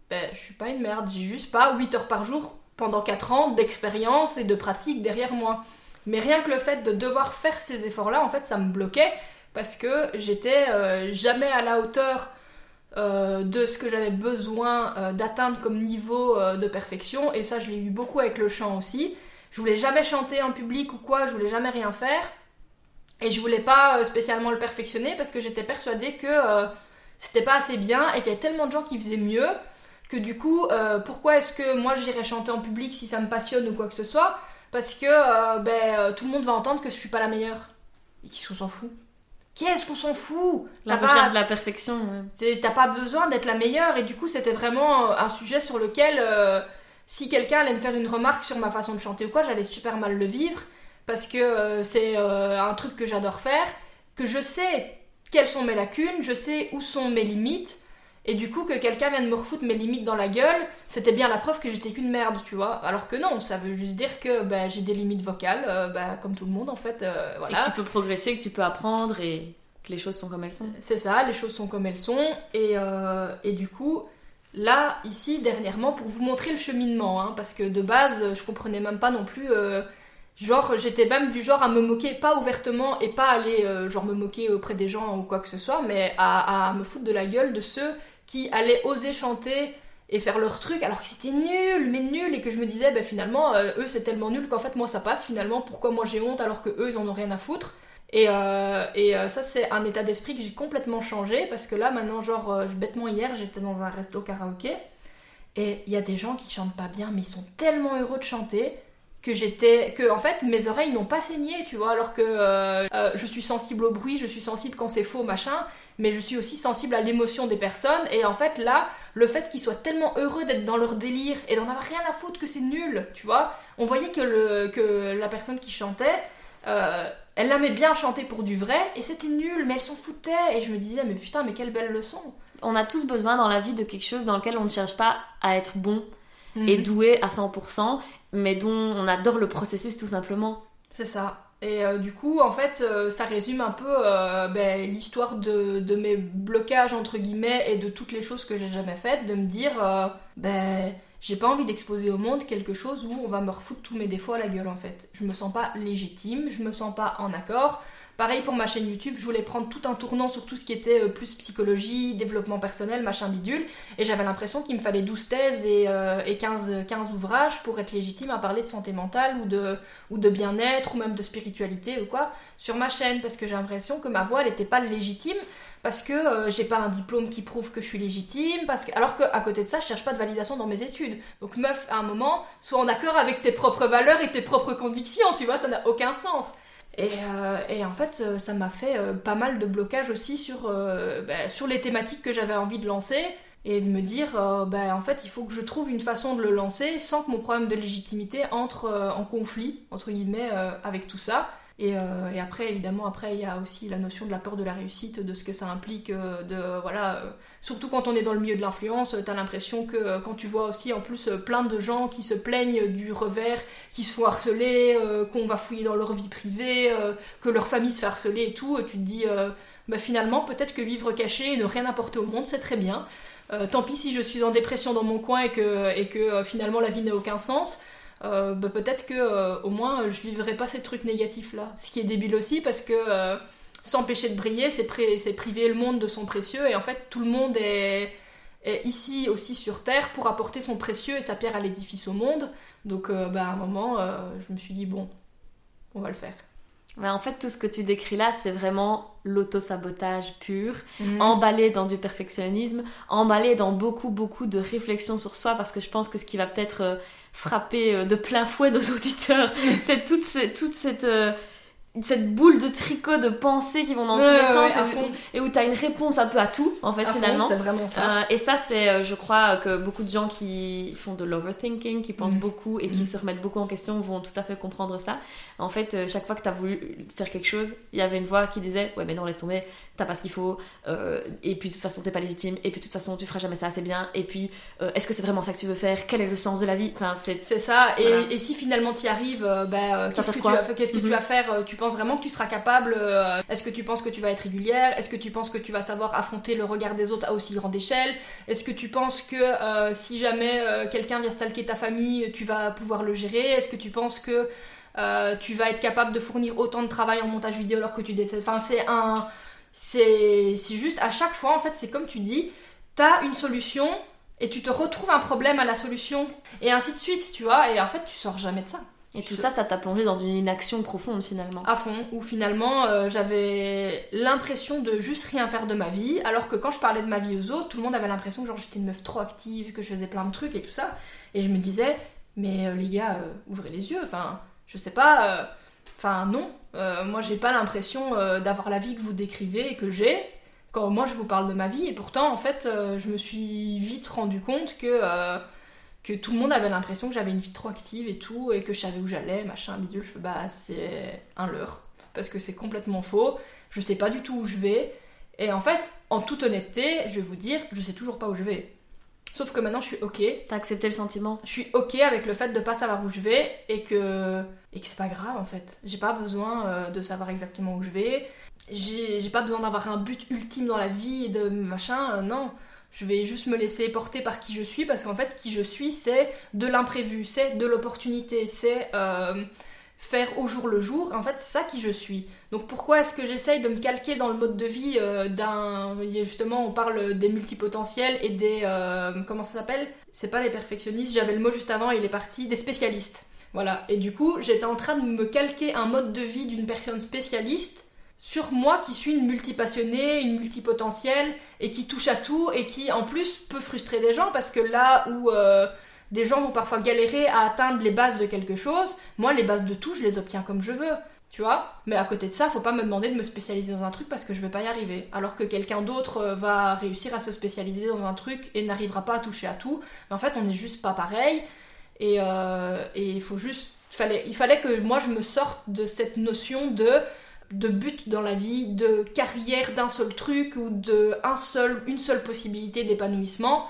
B: Ben, je suis pas une merde, j'ai juste pas 8 heures par jour pendant 4 ans d'expérience et de pratique derrière moi. Mais rien que le fait de devoir faire ces efforts-là, en fait, ça me bloquait parce que j'étais jamais à la hauteur euh, de ce que j'avais besoin euh, d'atteindre comme niveau euh, de perfection. Et ça, je l'ai eu beaucoup avec le chant aussi. Je voulais jamais chanter en public ou quoi, je voulais jamais rien faire. Et je voulais pas spécialement le perfectionner parce que j'étais persuadée que c'était pas assez bien et qu'il y avait tellement de gens qui faisaient mieux que du coup, pourquoi est-ce que moi j'irais chanter en public si ça me passionne ou quoi que ce soit? Parce que ben, tout le monde va entendre que je suis pas la meilleure. Et qu'on s'en fout Qu'est-ce qu'on s'en fout?
A: La
B: pas-
A: recherche de la perfection. ouais.
B: T'as pas besoin d'être la meilleure et du coup c'était vraiment euh, un sujet sur lequel euh, si quelqu'un allait me faire une remarque sur ma façon de chanter ou quoi, j'allais super mal le vivre parce que euh, c'est euh, un truc que j'adore faire, que je sais quelles sont mes lacunes, je sais où sont mes limites et du coup que quelqu'un vienne me refoutre mes limites dans la gueule, c'était bien la preuve que j'étais qu'une merde, tu vois. Alors que non, ça veut juste dire que bah, j'ai des limites vocales, euh, bah, comme tout le monde en fait, euh,
A: Et que tu peux progresser, que tu peux apprendre et que les choses sont comme elles sont.
B: C'est ça, les choses sont comme elles sont. Et, euh, et du coup, là, ici, dernièrement, pour vous montrer le cheminement, hein, parce que de base, je comprenais même pas non plus. genre, j'étais même du genre à me moquer, pas ouvertement, et pas aller, euh, genre, me moquer auprès des gens ou quoi que ce soit, mais à, à me foutre de la gueule de ceux qui allaient oser chanter et faire leur truc alors que c'était nul, mais nul, et que je me disais, ben finalement, euh, eux c'est tellement nul qu'en fait moi ça passe finalement, pourquoi moi j'ai honte alors que eux ils en ont rien à foutre? Et, euh, et euh, ça, c'est un état d'esprit que j'ai complètement changé parce que là, maintenant, genre, bêtement, hier, j'étais dans un resto karaoké et il y a des gens qui chantent pas bien, mais ils sont tellement heureux de chanter que j'étais. que, en fait, mes oreilles n'ont pas saigné, tu vois, alors que je suis sensible au bruit, je suis sensible quand c'est faux, machin, mais je suis aussi sensible à l'émotion des personnes et en fait, là, le fait qu'ils soient tellement heureux d'être dans leur délire et d'en avoir rien à foutre que c'est nul, tu vois, on voyait que, le, que la personne qui chantait. euh, elle aimait bien chanter pour du vrai et c'était nul, mais elle s'en foutait. Et je me disais, mais putain, mais quelle belle leçon.
A: On a tous besoin dans la vie de quelque chose dans lequel on ne cherche pas à être bon
B: Mhm.
A: et doué à 100%, mais dont on adore le processus tout simplement.
B: C'est ça. Et euh, du coup, en fait, euh, ça résume un peu euh, ben, l'histoire de, de mes blocages, entre guillemets, et de toutes les choses que j'ai jamais faites, de me dire, ben, j'ai pas envie d'exposer au monde quelque chose où on va me refoutre tous mes défauts à la gueule, en fait. Je me sens pas légitime, je me sens pas en accord. Pareil pour ma chaîne YouTube, je voulais prendre tout un tournant sur tout ce qui était euh, plus psychologie, développement personnel, machin bidule, et j'avais l'impression qu'il me fallait 12 thèses et, euh, et 15, 15 ouvrages pour être légitime à parler de santé mentale ou de, ou de bien-être ou même de spiritualité ou quoi sur ma chaîne parce que j'ai l'impression que ma voix elle n'était pas légitime parce que euh, j'ai pas un diplôme qui prouve que je suis légitime parce que alors qu'à côté de ça je cherche pas de validation dans mes études. Donc meuf à un moment sois en accord avec tes propres valeurs et tes propres convictions tu vois ça n'a aucun sens et, euh, et en fait euh, ça m'a fait euh, pas mal de blocages aussi sur, bah, sur les thématiques que j'avais envie de lancer et de me dire bah, en fait il faut que je trouve une façon de le lancer sans que mon problème de légitimité entre en conflit entre guillemets avec tout ça et, euh, et après évidemment après il y a aussi la notion de la peur de la réussite de ce que ça implique euh, de voilà euh, surtout quand on est dans le milieu de l'influence t'as l'impression que quand tu vois aussi en plus plein de gens qui se plaignent du revers qui se font harceler qu'on va fouiller dans leur vie privée que leur famille se fait harceler et tout tu te dis bah finalement peut-être que vivre caché et ne rien apporter au monde c'est très bien tant pis si je suis en dépression dans mon coin et que, et que finalement la vie n'a aucun sens. Euh, bah, peut-être que euh, au moins je vivrai pas ces trucs négatifs là. Ce qui est débile aussi parce que euh, s'empêcher de briller, c'est pri- priver le monde de son précieux et en fait tout le monde est, est ici aussi sur Terre pour apporter son précieux et sa pierre à l'édifice au monde. Donc euh, bah, à un moment euh, je me suis dit bon, on va le faire.
A: En fait, tout ce que tu décris là, c'est vraiment l'auto-sabotage pur,
B: Mm.
A: emballé dans du perfectionnisme, emballé dans beaucoup, beaucoup de réflexion sur soi, parce que je pense que ce qui va peut-être euh, frapper euh, de plein fouet nos <laughs> auditeurs, c'est toute, ce- toute cette, euh, cette boule de tricot de pensées qui vont dans tous les
B: ouais,
A: sens et,
B: fond.
A: et où tu as une réponse un peu à tout, en fait,
B: À fond,
A: finalement.
B: c'est vraiment ça.
A: Euh, et ça, c'est, je crois, que beaucoup de gens qui font de l'overthinking, qui pensent
B: Mhm.
A: beaucoup et qui
B: Mhm.
A: se remettent beaucoup en question vont tout à fait comprendre ça. En fait, chaque fois que tu as voulu faire quelque chose, il y avait une voix qui disait Ouais, mais non, laisse tomber, t'as pas ce qu'il faut, euh, et puis de toute façon, t'es pas légitime, et puis de toute façon, tu feras jamais ça assez bien, et puis euh, est-ce que c'est vraiment ça que tu veux faire Quel est le sens de la vie Enfin, c'est.
B: C'est ça, et,
A: Voilà.
B: et si finalement tu y arrives, euh, bah, euh, qu'est-ce que, tu vas, qu'est-ce que tu
A: Mhm.
B: vas faire Euh, Tu penses vraiment que tu seras capable euh, Est-ce que tu penses que tu vas être régulière Est-ce que tu penses que tu vas savoir affronter le regard des autres à aussi grande échelle Est-ce que tu penses que euh, si jamais euh, quelqu'un vient stalker ta famille, tu vas pouvoir le gérer Est-ce que tu penses que euh, tu vas être capable de fournir autant de travail en montage vidéo alors que tu détestes Enfin, c'est un. C'est juste, à chaque fois, en fait, c'est comme tu dis, t'as une solution et tu te retrouves un problème à la solution et ainsi de suite, tu vois, et en fait tu sors jamais de ça.
A: Et tout ça, ça t'a plongé dans une inaction profonde finalement.
B: À fond, où finalement euh, j'avais l'impression de juste rien faire de ma vie, alors que quand je parlais de ma vie aux autres, tout le monde avait l'impression que genre j'étais une meuf trop active, que je faisais plein de trucs et tout ça, et je me disais, mais euh, les gars, euh, ouvrez les yeux, enfin, je sais pas, enfin non, Euh, moi j'ai pas l'impression euh, d'avoir la vie que vous décrivez et que j'ai, quand moi je vous parle de ma vie, et pourtant en fait euh, je me suis vite rendu compte que, que tout le monde avait l'impression que j'avais une vie trop active et tout, et que je savais où j'allais, machin, bidule, je fais bah c'est un leurre, parce que c'est complètement faux, je sais pas du tout où je vais, et en fait, en toute honnêteté, je vais vous dire, je sais toujours pas où je vais. Sauf que maintenant je suis ok,
A: T'as accepté le sentiment
B: je suis ok avec le fait de pas savoir où je vais et que, et que c'est pas grave en fait. J'ai pas besoin euh, de savoir exactement où je vais. J'ai pas besoin d'avoir un but ultime dans la vie et de machin, euh, non. Je vais juste me laisser porter par qui je suis parce qu'en fait, qui je suis, c'est de l'imprévu, c'est de l'opportunité, c'est euh, faire au jour le jour. En fait, c'est ça qui je suis. Donc pourquoi est-ce que j'essaye de me calquer dans le mode de vie euh, d'un... Justement, on parle des multipotentiels et des... euh, comment ça s'appelle? C'est pas les perfectionnistes, j'avais le mot juste avant, il est parti, des spécialistes. Voilà, et du coup, j'étais en train de me calquer un mode de vie d'une personne spécialiste sur moi qui suis une multipassionnée, une multipotentielle, et qui touche à tout, et qui en plus peut frustrer des gens, parce que là où euh, des gens vont parfois galérer à atteindre les bases de quelque chose, moi les bases de tout, je les obtiens comme je veux. Tu vois? Mais à côté de ça, faut pas me demander de me spécialiser dans un truc parce que je vais pas y arriver. Alors que quelqu'un d'autre euh, va réussir à se spécialiser dans un truc et n'arrivera pas à toucher à tout. En fait, on n'est juste pas pareil. Et euh, et il faut juste. Fallait, il fallait que moi je me sorte de cette notion de de but dans la vie, de carrière d'un seul truc ou de un seul, une seule possibilité d'épanouissement.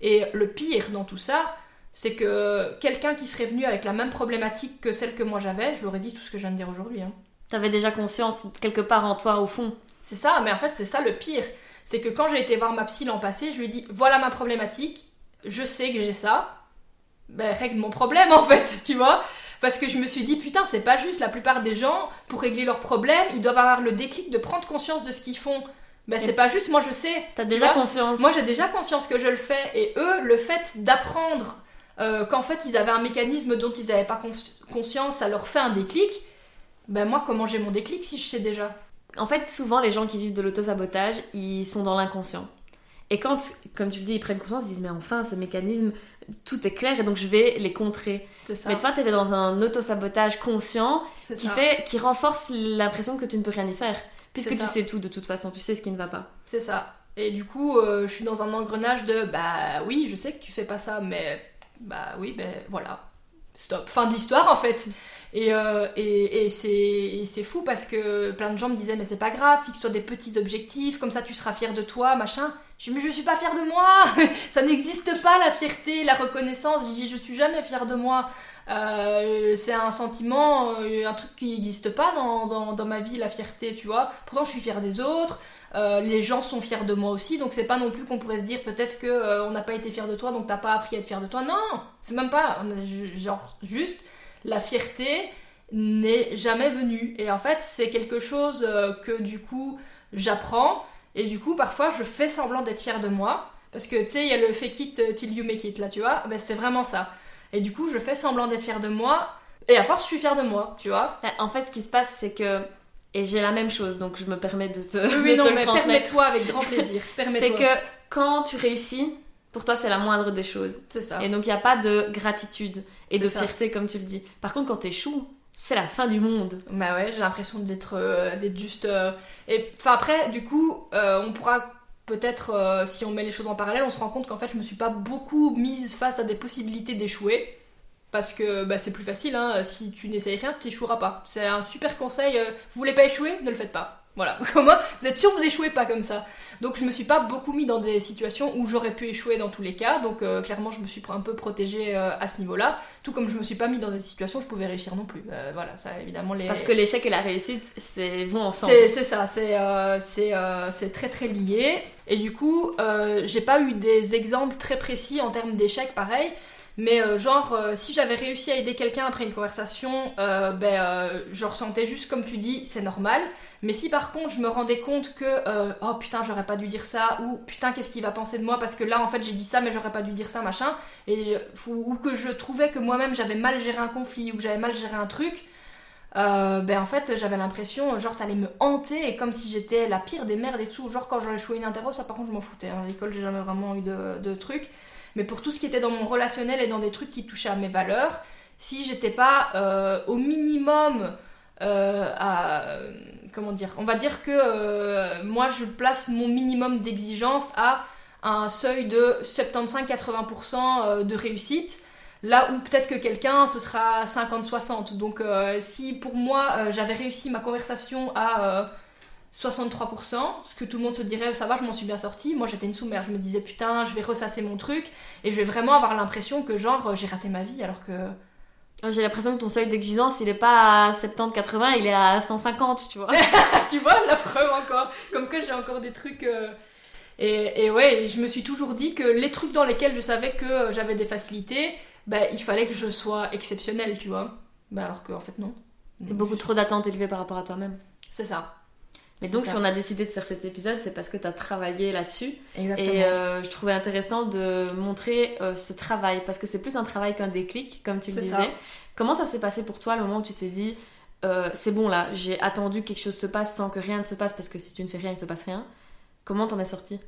B: Et le pire dans tout ça, c'est que quelqu'un qui serait venu avec la même problématique que celle que moi j'avais, je l'aurais dit tout ce que je viens de dire aujourd'hui. Hein.
A: T'avais déjà conscience quelque part en toi au fond.
B: C'est ça, mais en fait c'est ça le pire. C'est que quand j'ai été voir ma psy l'an passé, je lui ai dit voilà ma problématique, je sais que j'ai ça, ben règle mon problème <laughs> en fait, tu vois parce que je me suis dit, putain, c'est pas juste. La plupart des gens, pour régler leurs problèmes, ils doivent avoir le déclic de prendre conscience de ce qu'ils font. Ben, c'est pas juste, moi je sais.
A: T'as déjà conscience.
B: Moi j'ai déjà conscience que je le fais. Et eux, le fait d'apprendre euh, qu'en fait ils avaient un mécanisme dont ils n'avaient pas conscience, ça leur fait un déclic. Ben moi, comment j'ai mon déclic si je sais déjà?
A: En fait, souvent les gens qui vivent de l'autosabotage, ils sont dans l'inconscient. Et quand, comme tu le dis, ils prennent conscience, ils disent mais enfin, ces mécanismes, tout est clair et donc je vais les contrer. Mais toi, tu étais dans un auto-sabotage conscient qui, fait, qui renforce l'impression que tu ne peux rien y faire. Puisque tu sais tout de toute façon, tu sais ce qui ne va pas.
B: C'est ça. Et du coup, euh, je suis dans un engrenage de bah oui, je sais que tu fais pas ça, mais bah oui, ben voilà. Stop. Fin de l'histoire en fait. Et, euh, et, et c'est fou parce que plein de gens me disaient mais c'est pas grave, fixe-toi des petits objectifs, comme ça tu seras fier de toi, machin. Je dis mais je suis pas fière de moi, <laughs> ça n'existe pas la fierté, la reconnaissance. Je dis je suis jamais fière de moi. Euh, c'est un sentiment, euh, un truc qui n'existe pas dans, dans, dans, ma vie, la fierté, tu vois. Pourtant je suis fière des autres. Les gens sont fiers de moi aussi, donc c'est pas non plus qu'on pourrait se dire peut-être que on n'a pas été fier de toi, donc t'as pas appris à être fier de toi. Non, c'est même pas genre juste la fierté n'est jamais venue. Et en fait, c'est quelque chose euh, que du coup, j'apprends. Et du coup, parfois, je fais semblant d'être fière de moi. Parce que tu sais, il y a le fake it till you make it là, tu vois? Ben, c'est vraiment ça. Et du coup, je fais semblant d'être fière de moi. Et à force, je suis fière de moi, tu vois?
A: En fait, ce qui se passe, c'est que. Et j'ai la même chose, donc je me permets de te.
B: Oui, non, mais permets-toi avec grand plaisir. <laughs>
A: c'est que quand tu réussis, pour toi, c'est la moindre des choses.
B: C'est ça.
A: Et donc, il n'y a pas de gratitude et de fierté, comme tu le dis. Par contre, quand t'échoues, c'est la fin du monde.
B: Bah ouais, j'ai l'impression d'être euh, juste. Euh, et enfin, après, du coup, euh, on pourra peut-être, si on met les choses en parallèle, on se rend compte qu'en fait, je me suis pas beaucoup mise face à des possibilités d'échouer. Parce que bah, c'est plus facile, hein. si tu n'essayes rien, tu n'échoueras pas. C'est un super conseil. vous voulez pas échouer Ne le faites pas. Voilà, <laughs> comment vous êtes sûr que vous échouez pas comme ça. Donc je me suis pas beaucoup mis dans des situations où j'aurais pu échouer dans tous les cas. Donc euh, clairement je me suis un peu protégée euh, à ce niveau-là. Tout comme je me suis pas mis dans des situations où je pouvais réussir non plus. Euh, voilà, ça évidemment les.
A: Parce que l'échec et la réussite, c'est vont ensemble.
B: C'est ça, c'est très très lié. Et du coup, j'ai pas eu des exemples très précis en termes d'échec pareil. Mais euh, genre, euh, si j'avais réussi à aider quelqu'un après une conversation, euh, ben, je ressentais juste comme tu dis, c'est normal. Mais si par contre je me rendais compte que, oh putain, j'aurais pas dû dire ça, ou putain, qu'est-ce qu'il va penser de moi parce que là en fait j'ai dit ça, mais j'aurais pas dû dire ça, machin, ou, que je trouvais que moi-même j'avais mal géré un conflit ou que j'avais mal géré un truc, ben en fait j'avais l'impression genre ça allait me hanter et comme si j'étais la pire des merdes et tout genre quand j'aurais échoué une interro ça par contre je m'en foutais hein. à l'école j'ai jamais vraiment eu de trucs mais pour tout ce qui était dans mon relationnel et dans des trucs qui touchaient à mes valeurs, si j'étais pas euh, au minimum euh, à. Comment dire On va dire que euh, moi je place mon minimum d'exigence à un seuil de 75-80% de réussite. Là où peut-être que quelqu'un ce sera 50-60. Donc si pour moi j'avais réussi ma conversation à 63%, ce que tout le monde se dirait, ça va, je m'en suis bien sortie. Moi, j'étais une sous-mère. Je me disais, putain, je vais ressasser mon truc et je vais vraiment avoir l'impression que, genre, j'ai raté ma vie alors que.
A: J'ai l'impression que ton seuil d'exigence, il est pas à 70-80, il est à 150, tu vois. <laughs>
B: tu vois, la preuve encore. Comme que j'ai encore des trucs. Euh, et, et, ouais, je me suis toujours dit que les trucs dans lesquels je savais que j'avais des facilités, bah, il fallait que je sois exceptionnelle, tu vois. Bah, alors qu'en fait, non.
A: beaucoup trop d'attentes élevées par rapport à toi-même.
B: C'est ça.
A: Mais donc, si on a décidé de faire cet épisode, c'est parce que tu as travaillé là-dessus. Et euh, je trouvais intéressant de montrer euh, ce travail, parce que c'est plus un travail qu'un déclic, comme tu le disais. Comment ça s'est passé pour toi le moment où tu t'es dit, euh, c'est bon là, j'ai attendu que quelque chose se passe sans que rien ne se passe, parce que si tu ne fais rien, il ne se passe rien. Comment t'en es sorti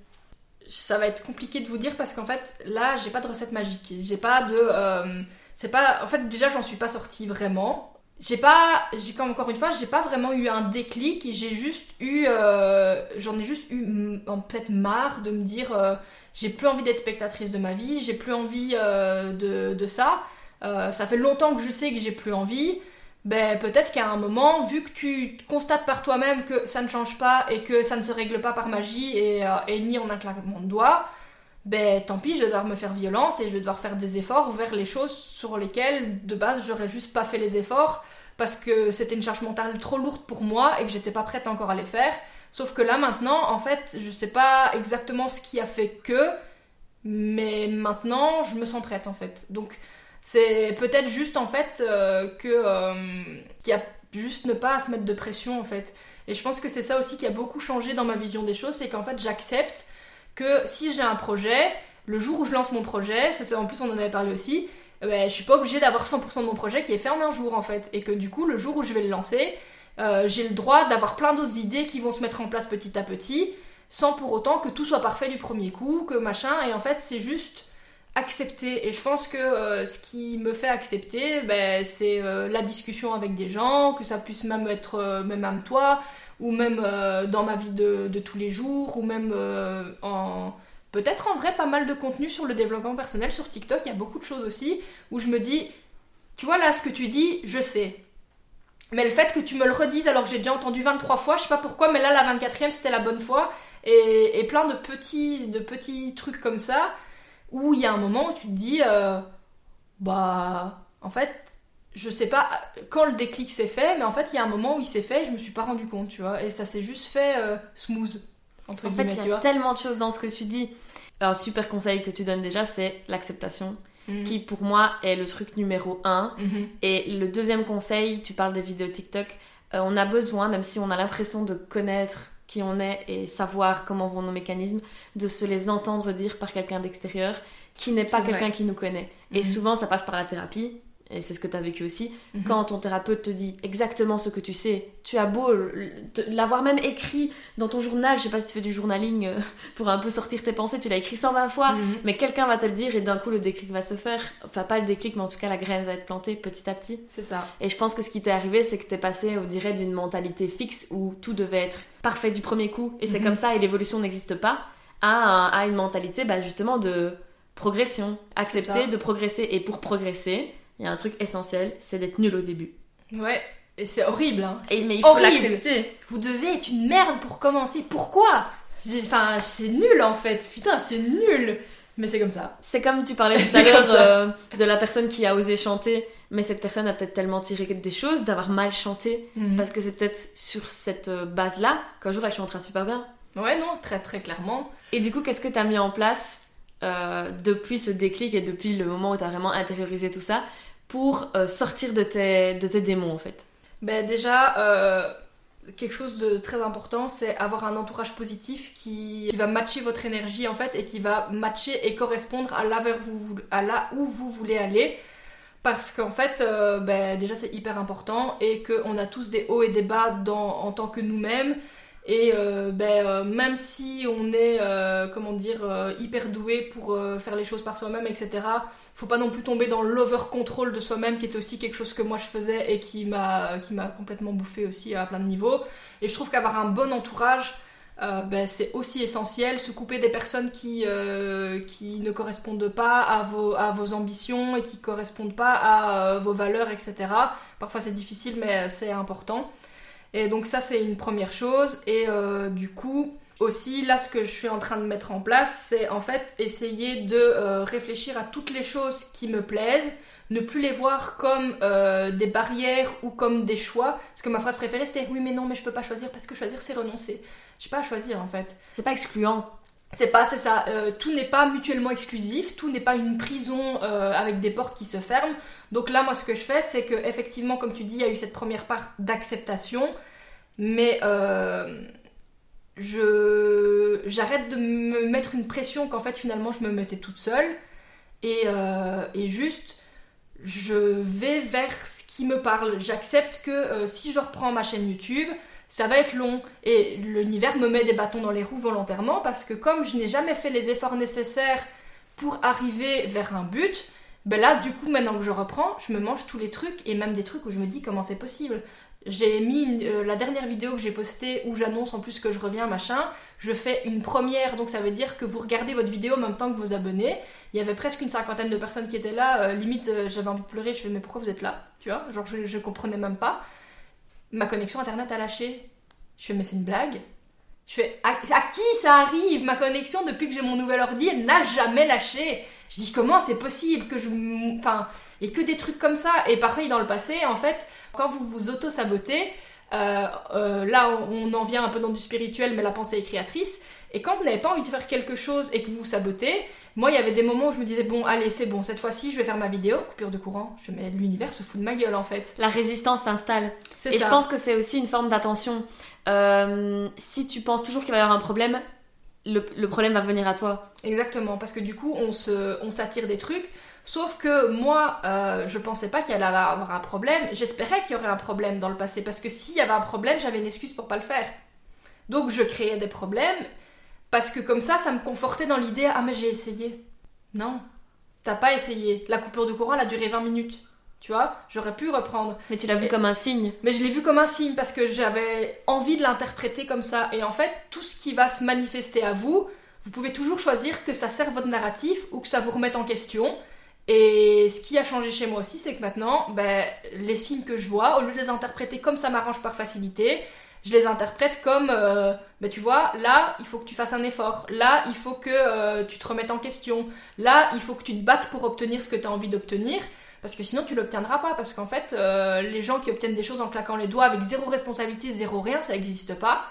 B: Ça va être compliqué de vous dire, parce qu'en fait, là, j'ai pas de recette magique. J'ai pas de. c'est pas. En fait, déjà, j'en suis pas sortie vraiment j'ai pas j'ai encore une fois j'ai pas vraiment eu un déclic. J'ai juste eu euh, j'en ai juste eu peut-être marre de me dire euh, j'ai plus envie d'être spectatrice de ma vie j'ai plus envie euh, de, de, ça. Ça fait longtemps que je sais que j'ai plus envie. Ben peut-être qu'à un moment, vu que tu constates par toi-même que ça ne change pas et que ça ne se règle pas par magie et, et ni en un claquement de doigts, ben tant pis, je vais devoir me faire violence et je vais devoir faire des efforts vers les choses sur lesquelles de base j'aurais juste pas fait les efforts parce que c'était une charge mentale trop lourde pour moi et que j'étais pas prête encore à les faire. Sauf que là maintenant, en fait, je sais pas exactement ce qui a fait que, mais maintenant je me sens prête en fait. Donc c'est peut-être juste en fait euh, que euh, qu'il y a juste ne pas à se mettre de pression en fait. Et je pense que c'est ça aussi qui a beaucoup changé dans ma vision des choses, c'est qu'en fait j'accepte que si j'ai un projet, le jour où je lance mon projet, ça c'est en plus on en avait parlé aussi, eh ben, je suis pas obligée d'avoir 100% de mon projet qui est fait en un jour en fait. Et que du coup, le jour où je vais le lancer, euh, j'ai le droit d'avoir plein d'autres idées qui vont se mettre en place petit à petit, sans pour autant que tout soit parfait du premier coup, que machin. Et en fait, c'est juste accepter. Et je pense que euh, ce qui me fait accepter, ben, c'est euh, la discussion avec des gens, que ça puisse même être même à toi, ou même dans ma vie de, de, tous les jours, ou même en Peut-être en vrai pas mal de contenu sur le développement personnel sur TikTok, il y a beaucoup de choses aussi où je me dis, tu vois là ce que tu dis, je sais. Mais le fait que tu me le redises alors que j'ai déjà entendu 23 fois, je sais pas pourquoi, mais là la 24e c'était la bonne fois. Et, plein de petits, de petits trucs comme ça, où il y a un moment où tu te dis, euh, bah en fait, je sais pas quand le déclic s'est fait, mais en fait il y a un moment où il s'est fait et je me suis pas rendu compte, tu vois. Et ça s'est juste fait euh, smooth.
A: Entre en fait, il y a tellement de choses dans ce que tu dis. Un super conseil que tu donnes déjà, c'est l'acceptation. Mhm. qui pour moi est le truc numéro un. Mhm. Et le deuxième conseil, tu parles des vidéos TikTok, euh, on a besoin, même si on a l'impression de connaître qui on est et savoir comment vont nos mécanismes, de se les entendre dire par quelqu'un d'extérieur qui n'est pas quelqu'un qui nous connaît. Et mhm. souvent, ça passe par la thérapie et c'est ce que tu as vécu aussi, mhm. quand ton thérapeute te dit exactement ce que tu sais, tu as beau l'avoir même écrit dans ton journal, je sais pas si tu fais du journaling euh, <laughs> pour un peu sortir tes pensées, tu l'as écrit 120 fois, mhm. mais quelqu'un va te le dire et d'un coup le déclic va se faire. Enfin, pas le déclic, mais en tout cas la graine va être plantée petit à petit.
B: C'est ça.
A: Et je pense que ce qui t'est arrivé, c'est que t'es passé, on dirait, d'une mentalité fixe où tout devait être parfait du premier coup et c'est mhm. comme ça et l'évolution n'existe pas, à, à, une mentalité bah, justement de progression, accepter de progresser et pour progresser il y a un truc essentiel, c'est d'être nul au début.
B: Ouais, et c'est horrible, hein. Et,
A: mais il faut l'accepter.
B: Vous devez être une merde pour commencer. Pourquoi? Enfin, c'est nul en fait. Putain, c'est nul. Mais c'est comme ça.
A: C'est comme tu parlais <laughs> tout à l'heure euh, de la personne qui a osé chanter, mais cette personne a peut-être tellement tiré des choses, d'avoir mal chanté, mhm. parce que c'est peut-être sur cette euh, base-là qu'un jour elle chantera super bien.
B: Ouais, non, très très clairement.
A: Et du coup, qu'est-ce que tu as mis en place euh, depuis ce déclic et depuis le moment où tu as vraiment intériorisé tout ça pour euh, sortir de tes, de tes démons en fait
B: ben Déjà, euh, quelque chose de très important, c'est avoir un entourage positif qui, qui, va matcher votre énergie en fait et qui va matcher et correspondre à là, vous, à là où vous voulez aller. Parce qu'en fait, ben, déjà c'est hyper important et qu'on a tous des hauts et des bas dans, en tant que nous-mêmes et euh, ben, euh, même si on est, euh, comment dire, hyper doué pour faire les choses par soi-même, etc., faut pas non plus tomber dans l'over-control de soi-même, qui est aussi quelque chose que moi je faisais et qui m'a complètement bouffé aussi à plein de niveaux. Et je trouve qu'avoir un bon entourage, ben, c'est aussi essentiel. Se couper des personnes qui, qui ne correspondent pas à vos, à vos ambitions et qui correspondent pas à vos valeurs, etc. Parfois c'est difficile, mais c'est important. Et donc ça c'est une première chose. Et euh, du coup aussi là ce que je suis en train de mettre en place c'est en fait essayer de euh, réfléchir à toutes les choses qui me plaisent, ne plus les voir comme euh, des barrières ou comme des choix. Parce que ma phrase préférée c'était oui mais non mais je peux pas choisir parce que choisir c'est renoncer. Je pas à choisir en fait.
A: C'est pas excluant.
B: C'est pas, c'est ça. tout n'est pas mutuellement exclusif, tout n'est pas une prison avec des portes qui se ferment. Donc là, moi, ce que je fais, c'est que effectivement, comme tu dis, il y a eu cette première part d'acceptation, mais euh, je j'arrête de me mettre une pression qu'en fait finalement je me mettais toute seule et, euh, et juste je vais vers ce qui me parle. J'accepte que euh, si je reprends ma chaîne YouTube, ça va être long et l'univers me met des bâtons dans les roues volontairement parce que comme je n'ai jamais fait les efforts nécessaires pour arriver vers un but, ben là, du coup, maintenant que je reprends, je me mange tous les trucs et même des trucs où je me dis comment c'est possible. j'ai mis euh, la dernière vidéo que j'ai postée où j'annonce en plus que je reviens, machin. Je fais une première, donc ça veut dire que vous regardez votre vidéo en même temps que vos abonnés. Il y avait presque une cinquantaine de personnes qui étaient là. euh, limite, euh, j'avais un peu pleuré. Je fais, mais pourquoi vous êtes là? Tu vois? Genre, je, je comprenais même pas. Ma connexion internet a lâché. Je fais, mais c'est une blague Je fais, à, qui ça arrive? Ma connexion, depuis que j'ai mon nouvel ordi, elle n'a jamais lâché. Je dis, comment c'est possible que je. Enfin, et que des trucs comme ça? Et pareil, dans le passé, en fait, quand vous vous auto-sabotez, euh, euh, là, on on en vient un peu dans du spirituel, mais la pensée est créatrice. Et quand vous n'avez pas envie de faire quelque chose et que vous vous sabotez, moi, il y avait des moments où je me disais, bon, allez, c'est bon, cette fois-ci, je vais faire ma vidéo, coupure de courant. Je mets l'univers se fout de ma gueule, en fait.
A: La résistance s'installe. Et
B: ça.
A: je pense que c'est aussi une forme d'attention. Euh, si tu penses toujours qu'il va y avoir un problème, le, le problème va venir à toi.
B: Exactement, parce que du coup, on se, on s'attire des trucs. Sauf que moi, euh, je pensais pas qu'il allait avoir un problème. J'espérais qu'il y aurait un problème dans le passé, parce que s'il y avait un problème, j'avais une excuse pour pas le faire. Donc je créais des problèmes, parce que comme ça, ça me confortait dans l'idée ah mais j'ai essayé. Non, t'as pas essayé. La coupure de courant, elle a duré 20 minutes. Tu vois, j'aurais pu reprendre.
A: Mais tu l'as vu
B: Et-
A: comme un signe.
B: Mais je l'ai vu comme un signe parce que j'avais envie de l'interpréter comme ça. Et en fait, tout ce qui va se manifester à vous, vous pouvez toujours choisir que ça sert votre narratif ou que ça vous remette en question. Et ce qui a changé chez moi aussi, c'est que maintenant, ben, les signes que je vois, au lieu de les interpréter comme ça m'arrange par facilité, je les interprète comme, euh, ben, tu vois, là, il faut que tu fasses un effort. Là, il faut que euh, tu te remettes en question. Là, il faut que tu te battes pour obtenir ce que tu as envie d'obtenir. Parce que sinon, tu l'obtiendras pas. Parce qu'en fait, euh, les gens qui obtiennent des choses en claquant les doigts avec zéro responsabilité, zéro rien, ça n'existe pas.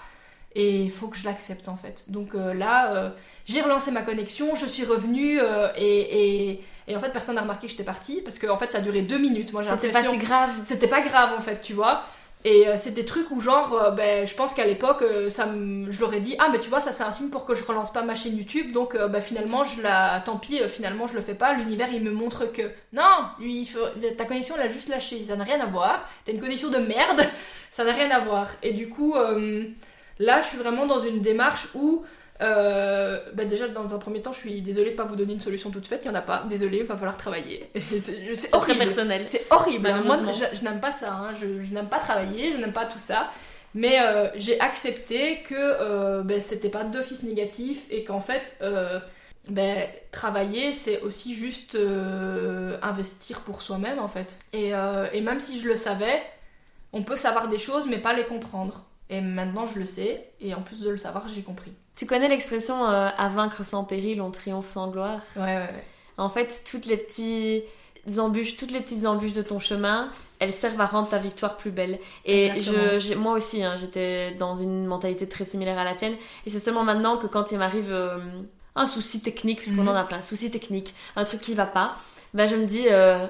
B: Et il faut que je l'accepte en fait. Donc là, j'ai relancé ma connexion, je suis revenue et, et, et en fait, personne n'a remarqué que j'étais partie parce qu'en fait, ça a duré deux minutes. Moi, j'ai
A: C'était pas
B: l'impression.
A: si grave.
B: C'était pas grave en fait, tu vois. Et euh, c'est des trucs où genre, euh, ben, je pense qu'à l'époque, euh, ça je leur ai dit, ah mais tu vois, ça c'est un signe pour que je relance pas ma chaîne YouTube, donc euh, bah, finalement, je la, tant pis, finalement je le fais pas. L'univers il me montre que non, ta connexion elle a juste lâché, ça n'a rien à voir. T'as une connexion de merde, <laughs> ça n'a rien à voir. Et du coup, là, je suis vraiment dans une démarche où euh, bah déjà, dans un premier temps, je suis désolée de pas vous donner une solution toute faite. Il y en a pas. Désolée, il va falloir travailler. <laughs> c'est
A: C'est très
B: horrible.
A: personnel.
B: C'est horrible. hein. Moi, je, je n'aime pas ça. hein. Je, je n'aime pas travailler. Je n'aime pas tout ça. Mais euh, j'ai accepté que euh, ben, c'était pas d'office négatif et qu'en fait, euh, ben, travailler, c'est aussi juste euh, investir pour soi-même en fait. Et, et même si je le savais, on peut savoir des choses mais pas les comprendre. Et maintenant, je le sais. Et en plus de le savoir, j'ai compris.
A: Tu connais l'expression euh, à vaincre sans péril, on triomphe sans gloire?
B: Ouais, ouais, ouais.
A: En fait, toutes les petites embûches, toutes les petites embûches de ton chemin, elles servent à rendre ta victoire plus belle. Et
B: Exactement.
A: je, moi aussi, hein, j'étais dans une mentalité très similaire à la tienne. Et c'est seulement maintenant que quand il m'arrive euh, un souci technique, puisqu'on
B: Mhm.
A: en a plein, souci technique, un truc qui va pas, ben je me dis, euh,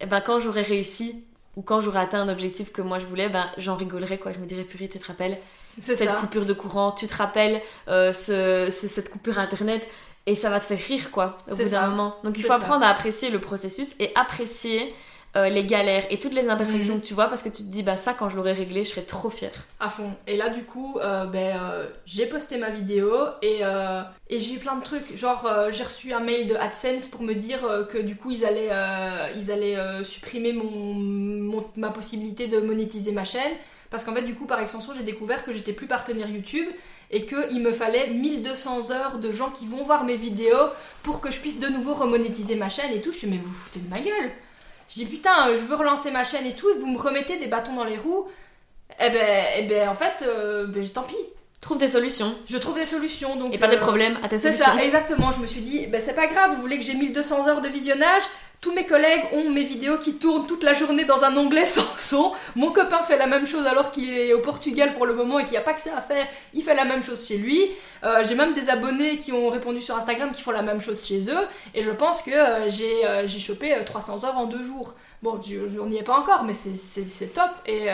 A: eh ben quand j'aurai réussi ou quand j'aurai atteint un objectif que moi je voulais, ben j'en rigolerai quoi. Je me dirais, purée, tu te rappelles cette
B: ça.
A: coupure de courant, tu te rappelles euh, ce- ce- cette coupure internet et ça va te faire rire quoi au bout d'un moment. Donc il faut
B: ça.
A: apprendre à apprécier le processus et apprécier euh, les galères et toutes les imperfections
B: Mhm.
A: que tu vois parce que tu te dis bah ça quand je l'aurai réglé je serai trop fière.
B: À fond. Et là, du coup, euh, ben, euh, j'ai posté ma vidéo et, et j'ai eu plein de trucs. Genre, j'ai reçu un mail de AdSense pour me dire que du coup, ils allaient, ils allaient supprimer mon, mon- ma possibilité de monétiser ma chaîne. Parce qu'en fait, du coup, par extension, j'ai découvert que j'étais plus partenaire YouTube et qu'il me fallait 1200 heures de gens qui vont voir mes vidéos pour que je puisse de nouveau remonétiser ma chaîne et tout. Je suis, mais vous vous foutez de ma gueule. Je dis, putain, euh, je veux relancer ma chaîne et tout, et vous me remettez des bâtons dans les roues. Eh ben, eh ben en fait, euh, ben, tant pis.
A: Trouve des solutions
B: Je trouve des solutions. Donc,
A: et pas des
B: euh,
A: problèmes à tes
B: C'est
A: solutions.
B: ça, exactement. Je me suis dit, ben, c'est pas grave, vous voulez que j'ai 1200 heures de visionnage? Tous mes collègues ont mes vidéos qui tournent toute la journée dans un onglet <laughs> sans son. Mon copain fait la même chose alors qu'il est au Portugal pour le moment et qu'il n'y a pas que ça à faire. Il fait la même chose chez lui. Euh, j'ai même des abonnés qui ont répondu sur Instagram qui font la même chose chez eux. Et je pense que euh, j'ai euh, j'ai chopé euh, 300 heures en deux jours. Bon, on n'y est pas encore, mais c'est- top. Et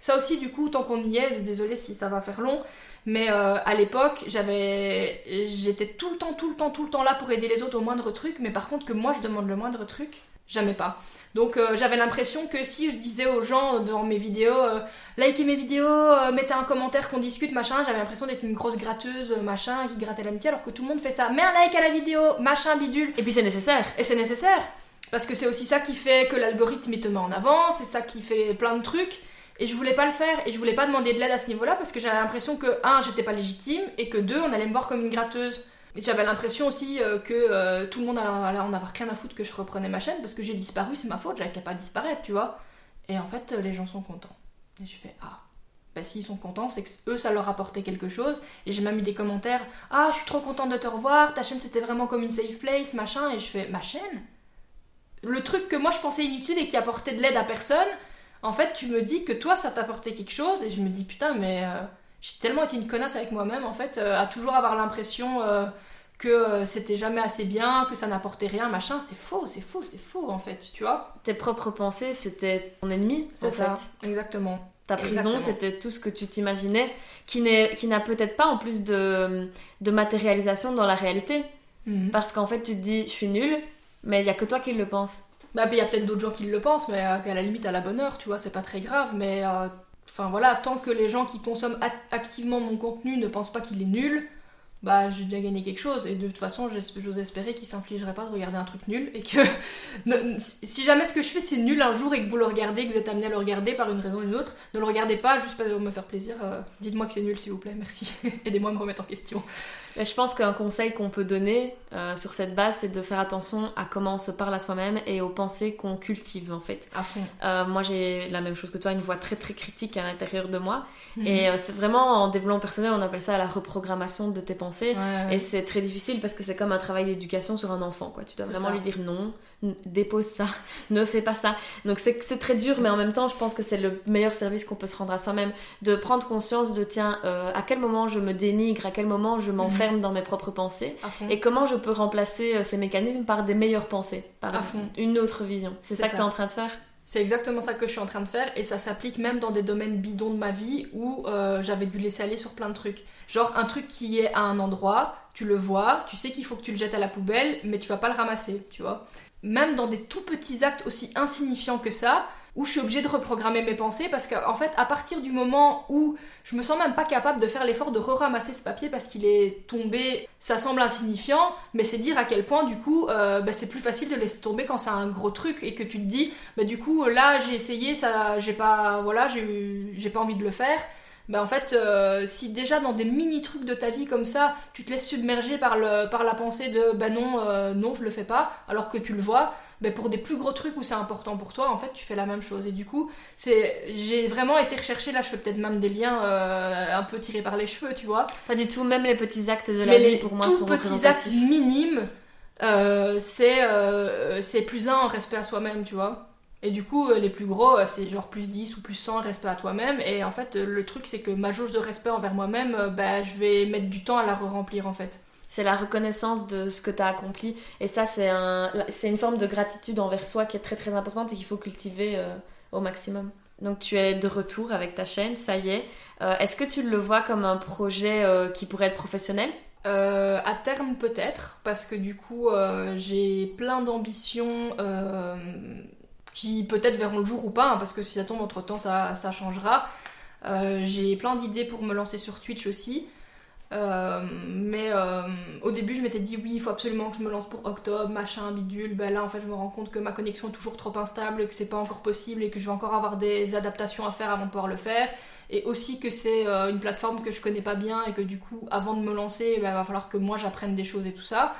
B: ça aussi, du coup, tant qu'on y est, désolé si ça va faire long, mais euh, à l'époque, j'avais, j'étais tout le temps, tout le temps, tout le temps là pour aider les autres au moindre truc, mais par contre que moi je demande le moindre truc, jamais pas. Donc euh, j'avais l'impression que si je disais aux gens dans mes vidéos, euh, likez mes vidéos, euh, mettez un commentaire, qu'on discute, machin, j'avais l'impression d'être une grosse gratteuse, euh, machin, qui grattait l'amitié, alors que tout le monde fait ça. Mets un like à la vidéo, machin, bidule.
A: Et puis c'est nécessaire.
B: Et c'est nécessaire. Parce que c'est aussi ça qui fait que l'algorithme il te met en avant, c'est ça qui fait plein de trucs. Et je voulais pas le faire et je voulais pas demander de l'aide à ce niveau-là parce que j'avais l'impression que, un, j'étais pas légitime et que deux, on allait me voir comme une gratteuse. Et j'avais l'impression aussi euh, que euh, tout le monde allait en avoir rien à foutre que je reprenais ma chaîne parce que j'ai disparu, c'est ma faute, j'avais qu'à pas disparaître, tu vois. Et en fait, les gens sont contents. Et je fais Ah, bah s'ils sont contents, c'est que eux ça leur apportait quelque chose. Et j'ai même eu des commentaires Ah, je suis trop contente de te revoir, ta chaîne c'était vraiment comme une safe place, machin. Et je fais Ma chaîne? Le truc que moi je pensais inutile et qui apportait de l'aide à personne, en fait, tu me dis que toi ça t'apportait quelque chose. Et je me dis Putain, mais euh, j'ai tellement été une connasse avec moi-même, en fait, euh, à toujours avoir l'impression. Euh, que c'était jamais assez bien, que ça n'apportait rien, machin, c'est faux, c'est faux, c'est faux en fait, tu vois.
A: Tes propres pensées, c'était ton ennemi,
B: c'est ça, exactement.
A: Ta prison, c'était tout ce que tu t'imaginais, qui n'a peut-être pas en plus de, de, matérialisation dans la réalité. Mhm. Parce qu'en fait, tu te dis, je suis nulle, mais il y a que toi qui le pense.
B: Bah, il y a peut-être d'autres gens qui le pensent, mais euh, à la limite, à la bonne heure, tu vois, c'est pas très grave, mais. Euh, enfin voilà, tant que les gens qui consomment activement mon contenu ne pensent pas qu'il est nul, bah j'ai déjà gagné quelque chose et de toute façon j'ose espérer qu'il s'infligerait pas de regarder un truc nul et que <laughs> si jamais ce que je fais c'est nul un jour et que vous le regardez, que vous êtes amené à le regarder par une raison ou une autre, ne le regardez pas juste pour me faire plaisir, euh, dites-moi que c'est nul s'il vous plaît, merci, <laughs> aidez-moi à me remettre en question.
A: Je pense qu'un conseil qu'on peut donner euh, sur cette base, c'est de faire attention à comment on se parle à soi-même et aux pensées qu'on cultive en fait.
B: À fond.
A: Euh, moi j'ai la même chose que toi, une voix très très critique à l'intérieur de moi. Mhm. Et euh, c'est vraiment en développement personnel, on appelle ça la reprogrammation de tes pensées. Et c'est très difficile parce que c'est comme un travail d'éducation sur un enfant. Quoi. Tu dois vraiment lui dire non, dépose ça, <laughs> ne fais pas ça. Donc c'est très dur, mais en même temps, je pense que c'est le meilleur service qu'on peut se rendre à soi-même. De prendre conscience de tiens, à quel moment je me dénigre, à quel moment je m'enferme dans mes propres pensées et comment je peux remplacer euh, ces mécanismes par des meilleures pensées, par une autre vision. C'est ça, que tu es en train de faire?
B: C'est exactement ça que je suis en train de faire et ça s'applique même dans des domaines bidons de ma vie où euh, j'avais dû laisser aller sur plein de trucs. Genre un truc qui est à un endroit, tu le vois, tu sais qu'il faut que tu le jettes à la poubelle, mais tu vas pas le ramasser, tu vois. Même dans des tout petits actes aussi insignifiants que ça, où je suis obligée de reprogrammer mes pensées parce qu'en fait, à partir du moment où je me sens même pas capable de faire l'effort de re-ramasser ce papier parce qu'il est tombé, ça semble insignifiant, mais c'est dire à quel point du coup euh, bah, c'est plus facile de laisser tomber quand c'est un gros truc et que tu te dis, bah, du coup là j'ai essayé, ça, j'ai pas, voilà, j'ai pas envie de le faire. Bah en fait, euh, si déjà dans des mini trucs de ta vie comme ça, tu te laisses submerger par, le, par la pensée de bah non, euh, non, je le fais pas, alors que tu le vois, ben pour des plus gros trucs où c'est important pour toi, en fait, tu fais la même chose. Et du coup, c'est, j'ai vraiment été rechercher, là, je fais peut-être même des liens euh, un peu tirés par les cheveux, tu vois.
A: Pas du tout, même les petits actes de la vie, pour moi, sont petits actes
B: minimes, c'est, c'est plus un en respect à soi-même, tu vois. Et du coup, les plus gros, c'est genre plus 10 ou plus 100 en respect à toi-même. Et en fait, le truc, c'est que ma jauge de respect envers moi-même, ben, je vais mettre du temps à la re-remplir, en fait
A: c'est la reconnaissance de ce que tu as accompli. Et ça, c'est un, une forme de gratitude envers soi qui est très très importante et qu'il faut cultiver euh, au maximum. Donc tu es de retour avec ta chaîne, ça y est. Euh, est-ce que tu le vois comme un projet euh, qui pourrait être professionnel?
B: À terme peut-être, parce que du coup j'ai plein d'ambitions qui peut-être verront le jour ou pas, hein, parce que si ça tombe entre temps ça, ça changera. j'ai plein d'idées pour me lancer sur Twitch aussi. Euh, mais euh, au début, je m'étais dit oui, il faut absolument que je me lance pour octobre, machin, bidule. Ben là, en fait, je me rends compte que ma connexion est toujours trop instable, que c'est pas encore possible et que je vais encore avoir des adaptations à faire avant de pouvoir le faire. Et aussi que c'est euh, une plateforme que je connais pas bien et que du coup, avant de me lancer, ben, il va falloir que moi j'apprenne des choses et tout ça.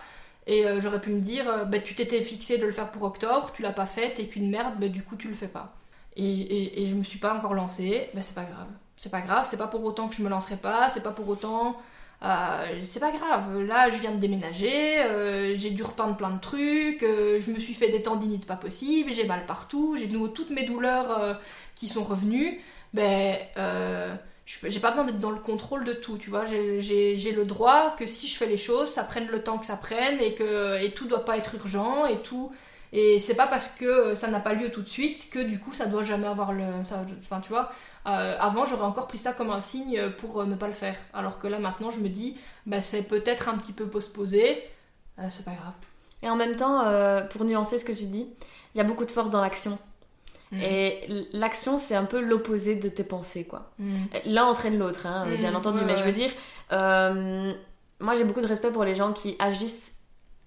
B: Et j'aurais pu me dire, ben, tu t'étais fixé de le faire pour octobre, tu l'as pas fait, t'es qu'une merde, ben, du coup, tu le fais pas. Et, et, et je me suis pas encore lancée, ben, c'est pas grave. C'est pas grave, c'est pas pour autant que je me lancerai pas, c'est pas pour autant euh, c'est pas grave, là je viens de déménager, euh, j'ai dû repeindre plein de trucs, euh, je me suis fait des tendinites pas possibles, j'ai mal partout, j'ai de nouveau toutes mes douleurs qui sont revenues. Ben, j'ai pas besoin d'être dans le contrôle de tout, tu vois. J'ai le droit que si je fais les choses, ça prenne le temps que ça prenne et que et tout doit pas être urgent et tout. Et c'est pas parce que ça n'a pas lieu tout de suite que du coup ça doit jamais avoir le. enfin, tu vois. Euh, avant, j'aurais encore pris ça comme un signe pour euh, ne pas le faire. Alors que là, maintenant, je me dis, bah, c'est peut-être un petit peu postposé, euh, c'est pas grave.
A: Et en même temps, pour nuancer ce que tu dis, il y a beaucoup de force dans l'action. Et l'action, c'est un peu l'opposé de tes pensées, quoi. Mm. L'un entraîne l'autre, hein, bien mm. entendu. mais je veux dire, moi, j'ai beaucoup de respect pour les gens qui agissent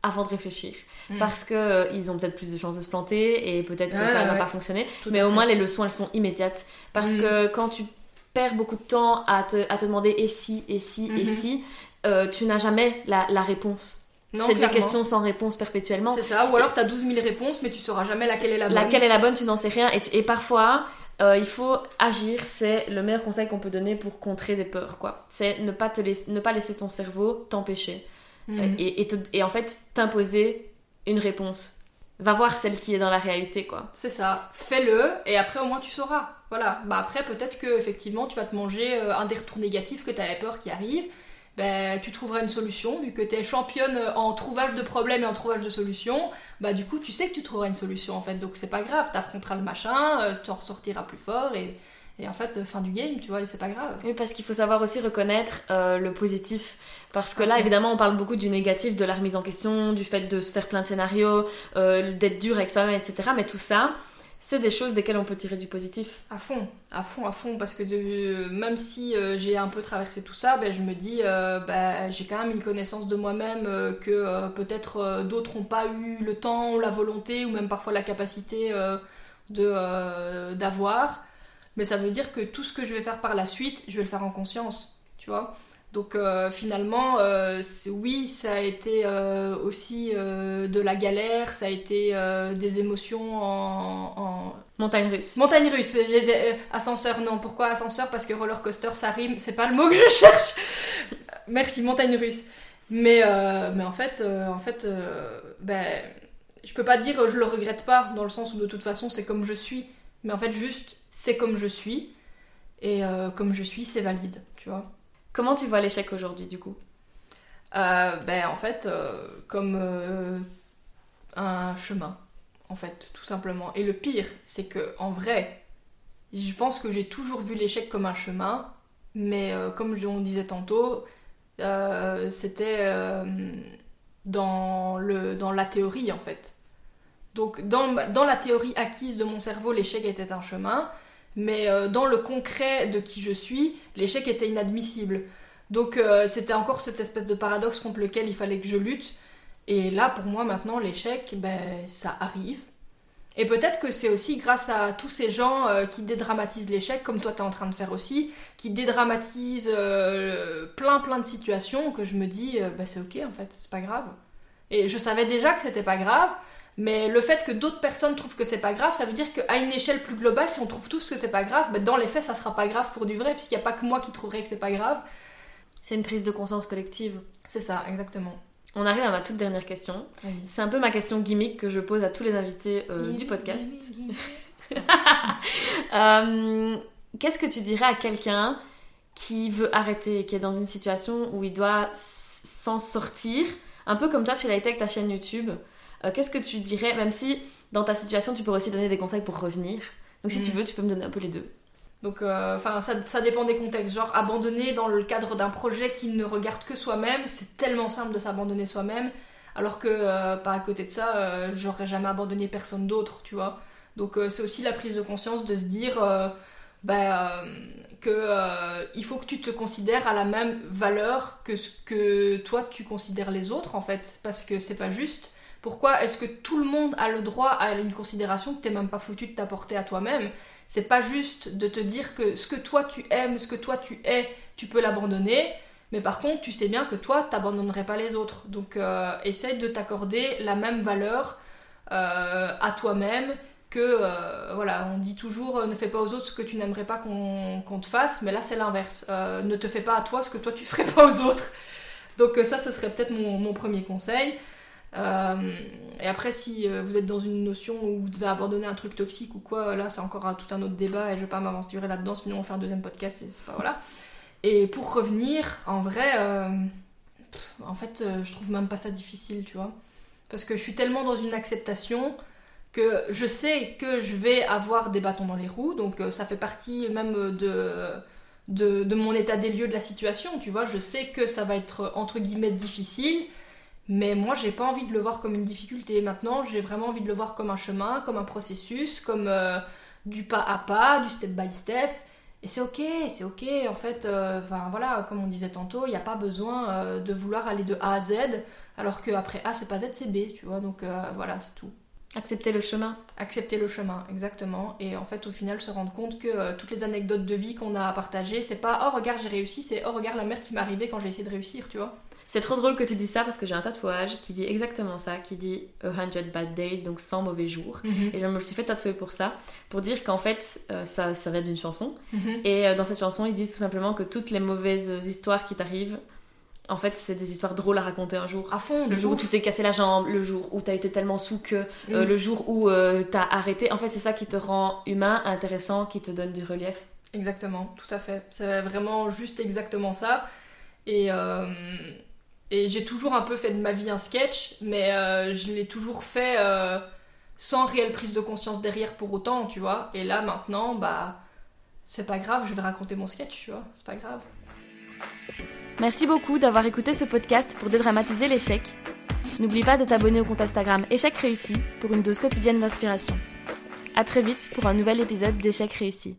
A: avant de réfléchir.
B: Mm.
A: Parce que euh, ils ont peut-être plus de chances de se planter et peut-être que ça n'a
B: ouais.
A: pas fonctionné.
B: Tout
A: Mais au
B: fait.
A: moins, les leçons, elles sont immédiates. Parce
B: Mm.
A: que quand tu perds beaucoup de temps à te, à te demander et si, et si, et
B: Mhm.
A: si, euh, tu n'as jamais la, la réponse. C'est des questions sans réponse perpétuellement.
B: C'est ça, ou alors t'as 12 000 réponses, mais tu sauras jamais laquelle est la bonne.
A: Laquelle est la bonne, tu n'en sais rien. Et, tu- et parfois, euh, il faut agir. C'est le meilleur conseil qu'on peut donner pour contrer des peurs. quoi. C'est ne, pas te laisser- ne pas laisser ton cerveau t'empêcher.
B: Mhm.
A: Euh, et, et te- et en fait, t'imposer une réponse. Va voir celle qui est dans la réalité. quoi.
B: C'est ça, fais-le et après au moins tu sauras. Voilà, bah après peut-être que effectivement tu vas te manger euh, un des retours négatifs que tu avais peur qui arrive. Ben, tu trouveras une solution, vu que tu es championne en trouvage de problèmes et en trouvage de solutions, bah du coup tu sais que tu trouveras une solution en fait, donc c'est pas grave, t'affronteras le machin, euh, tu en ressortiras plus fort et, et en fait euh, fin du game, tu vois, et c'est pas grave.
A: Oui, parce qu'il faut savoir aussi reconnaître euh, le positif. Parce que
B: À
A: là, évidemment, on parle beaucoup du négatif, de la remise en question, du fait de se faire plein de scénarios, euh, d'être dur avec soi-même, etc. Mais tout ça, c'est des choses desquelles on peut tirer du positif.
B: À fond, à fond, à fond, parce que de- même si euh, j'ai un peu traversé tout ça, ben, je me dis, euh, ben, j'ai quand même une connaissance de moi-même euh, que euh, peut-être euh, d'autres n'ont pas eu le temps, la volonté, ou même parfois la capacité euh, de, euh, d'avoir. Mais ça veut dire que tout ce que je vais faire par la suite, je vais le faire en conscience, tu vois. Donc euh, finalement, euh, oui, ça a été euh, aussi de la galère, ça a été des émotions en- en,
A: Montagne russe.
B: Montagne russe, ascenseur, non. Pourquoi ascenseur? Parce que roller coaster, ça rime, c'est pas le mot que je cherche. Merci, montagne russe. Mais, mais en fait, en fait ben, je peux pas dire je le regrette pas, dans le sens où de toute façon c'est comme je suis. Mais en fait, juste, c'est comme je suis. Et comme je suis, c'est valide, tu vois.
A: Comment tu vois l'échec aujourd'hui, du coup?
B: Euh, ben, en fait, euh, comme euh, un chemin, en fait, tout simplement. Et le pire, c'est que en vrai, je pense que j'ai toujours vu l'échec comme un chemin, mais comme on disait tantôt, c'était dans, dans la théorie, en fait. Donc, dans, dans la théorie acquise de mon cerveau, l'échec était un chemin, mais euh, dans le concret de qui je suis, l'échec était inadmissible. Donc euh, c'était encore cette espèce de paradoxe contre lequel il fallait que je lutte. Et là, pour moi, maintenant, l'échec, ben, ça arrive. Et peut-être que c'est aussi grâce à tous ces gens euh, qui dédramatisent l'échec, comme toi t'es en train de faire aussi, qui dédramatisent plein plein de situations, que je me dis, ben, c'est ok en fait, c'est pas grave. Et je savais déjà que c'était pas grave, mais le fait que d'autres personnes trouvent que c'est pas grave, ça veut dire qu'à une échelle plus globale, si on trouve tous que c'est pas grave, ben, dans les faits, ça sera pas grave pour du vrai, puisqu'il n'y a pas que moi qui trouverai que c'est pas grave.
A: C'est une prise de conscience collective.
B: C'est ça, exactement.
A: On arrive à ma toute dernière question.
B: Vas-y.
A: C'est un peu ma question gimmick que je pose à tous les invités euh, du podcast. <laughs> Euh, Qu'est-ce que tu dirais à quelqu'un qui veut arrêter, qui est dans une situation où il doit s'en sortir, un peu comme toi tu l'as été avec ta chaîne YouTube euh, Qu'est-ce que tu dirais, même si dans ta situation tu peux aussi donner des conseils pour revenir Donc si
B: Mm.
A: tu veux, tu peux me donner un peu les deux.
B: Donc, euh, enfin, ça, ça dépend des contextes. Genre, abandonner dans le cadre d'un projet qui ne regarde que soi-même, c'est tellement simple de s'abandonner soi-même. Alors que, euh, pas à côté de ça, euh, j'aurais jamais abandonné personne d'autre, tu vois. Donc, c'est aussi la prise de conscience de se dire bah, que il faut que tu te considères à la même valeur que ce que toi tu considères les autres, en fait. Parce que c'est pas juste. Pourquoi est-ce que tout le monde a le droit à une considération que t'es même pas foutu de t'apporter à toi-même? C'est pas juste de te dire que ce que toi tu aimes, ce que toi tu es, tu peux l'abandonner, mais par contre tu sais bien que toi t'abandonnerais pas les autres. Donc euh, essaye de t'accorder la même valeur euh, à toi-même que euh, voilà, on dit toujours euh, ne fais pas aux autres ce que tu n'aimerais pas qu'on te fasse, mais là c'est l'inverse. Ne te fais pas à toi ce que toi tu <laughs> ferais pas aux autres. Donc ça ce serait peut-être mon premier conseil. Euh, et après, si euh, vous êtes dans une notion où vous devez abandonner un truc toxique ou quoi, là c'est encore tout un autre débat et je vais pas m'aventurer là-dedans, sinon on fait un deuxième podcast et pour revenir, en vrai, euh, en fait, euh, je trouve même pas ça difficile, tu vois. Parce que je suis tellement dans une acceptation que je sais que je vais avoir des bâtons dans les roues, donc ça fait partie même de, de mon état des lieux de la situation, tu vois. Je sais que ça va être entre guillemets difficile, mais moi j'ai pas envie de le voir comme une difficulté. Maintenant, j'ai vraiment envie de le voir comme un chemin, comme un processus, comme euh, du pas à pas, du step by step. Et c'est ok, c'est ok. En fait, euh, enfin voilà, comme on disait tantôt, il n'y a pas besoin euh, de vouloir aller de A à Z. alors qu'après A, c'est pas Z, c'est B, tu vois. Donc voilà, c'est tout.
A: Accepter le chemin.
B: Accepter le chemin, exactement. Et en fait, au final, se rendre compte que euh, toutes les anecdotes de vie qu'on a à partager, c'est pas oh regarde, j'ai réussi, c'est oh regarde la merde qui m'est arrivée quand j'ai essayé de réussir, tu vois.
A: C'est trop drôle que tu dis ça parce que j'ai un tatouage qui dit exactement ça, qui dit a hundred bad days, donc 100 mauvais jours. Et je me suis fait tatouer pour ça, pour dire qu'en fait, euh, ça, ça vient d'une chanson.
B: Mhm.
A: Et euh, dans cette chanson, ils disent tout simplement que toutes les mauvaises histoires qui t'arrivent, en fait, c'est des histoires drôles à raconter un jour.
B: À fond,
A: Le jour où tu t'es cassé la jambe, le jour où t'as été tellement sous que, euh,
B: Mm.
A: le jour où t'as arrêté. En fait, c'est ça qui te rend humain, intéressant, qui te donne du relief.
B: Exactement, tout à fait. C'est vraiment juste exactement ça. Et, et j'ai toujours un peu fait de ma vie un sketch, mais euh, je l'ai toujours fait euh, sans réelle prise de conscience derrière pour autant, tu vois. Et là maintenant, bah, c'est pas grave, je vais raconter mon sketch, tu vois. C'est pas grave.
C: Merci beaucoup d'avoir écouté ce podcast pour dédramatiser l'échec. N'oublie pas de t'abonner au compte Instagram Échec Réussi pour une dose quotidienne d'inspiration. À très vite pour un nouvel épisode d'Échec Réussi.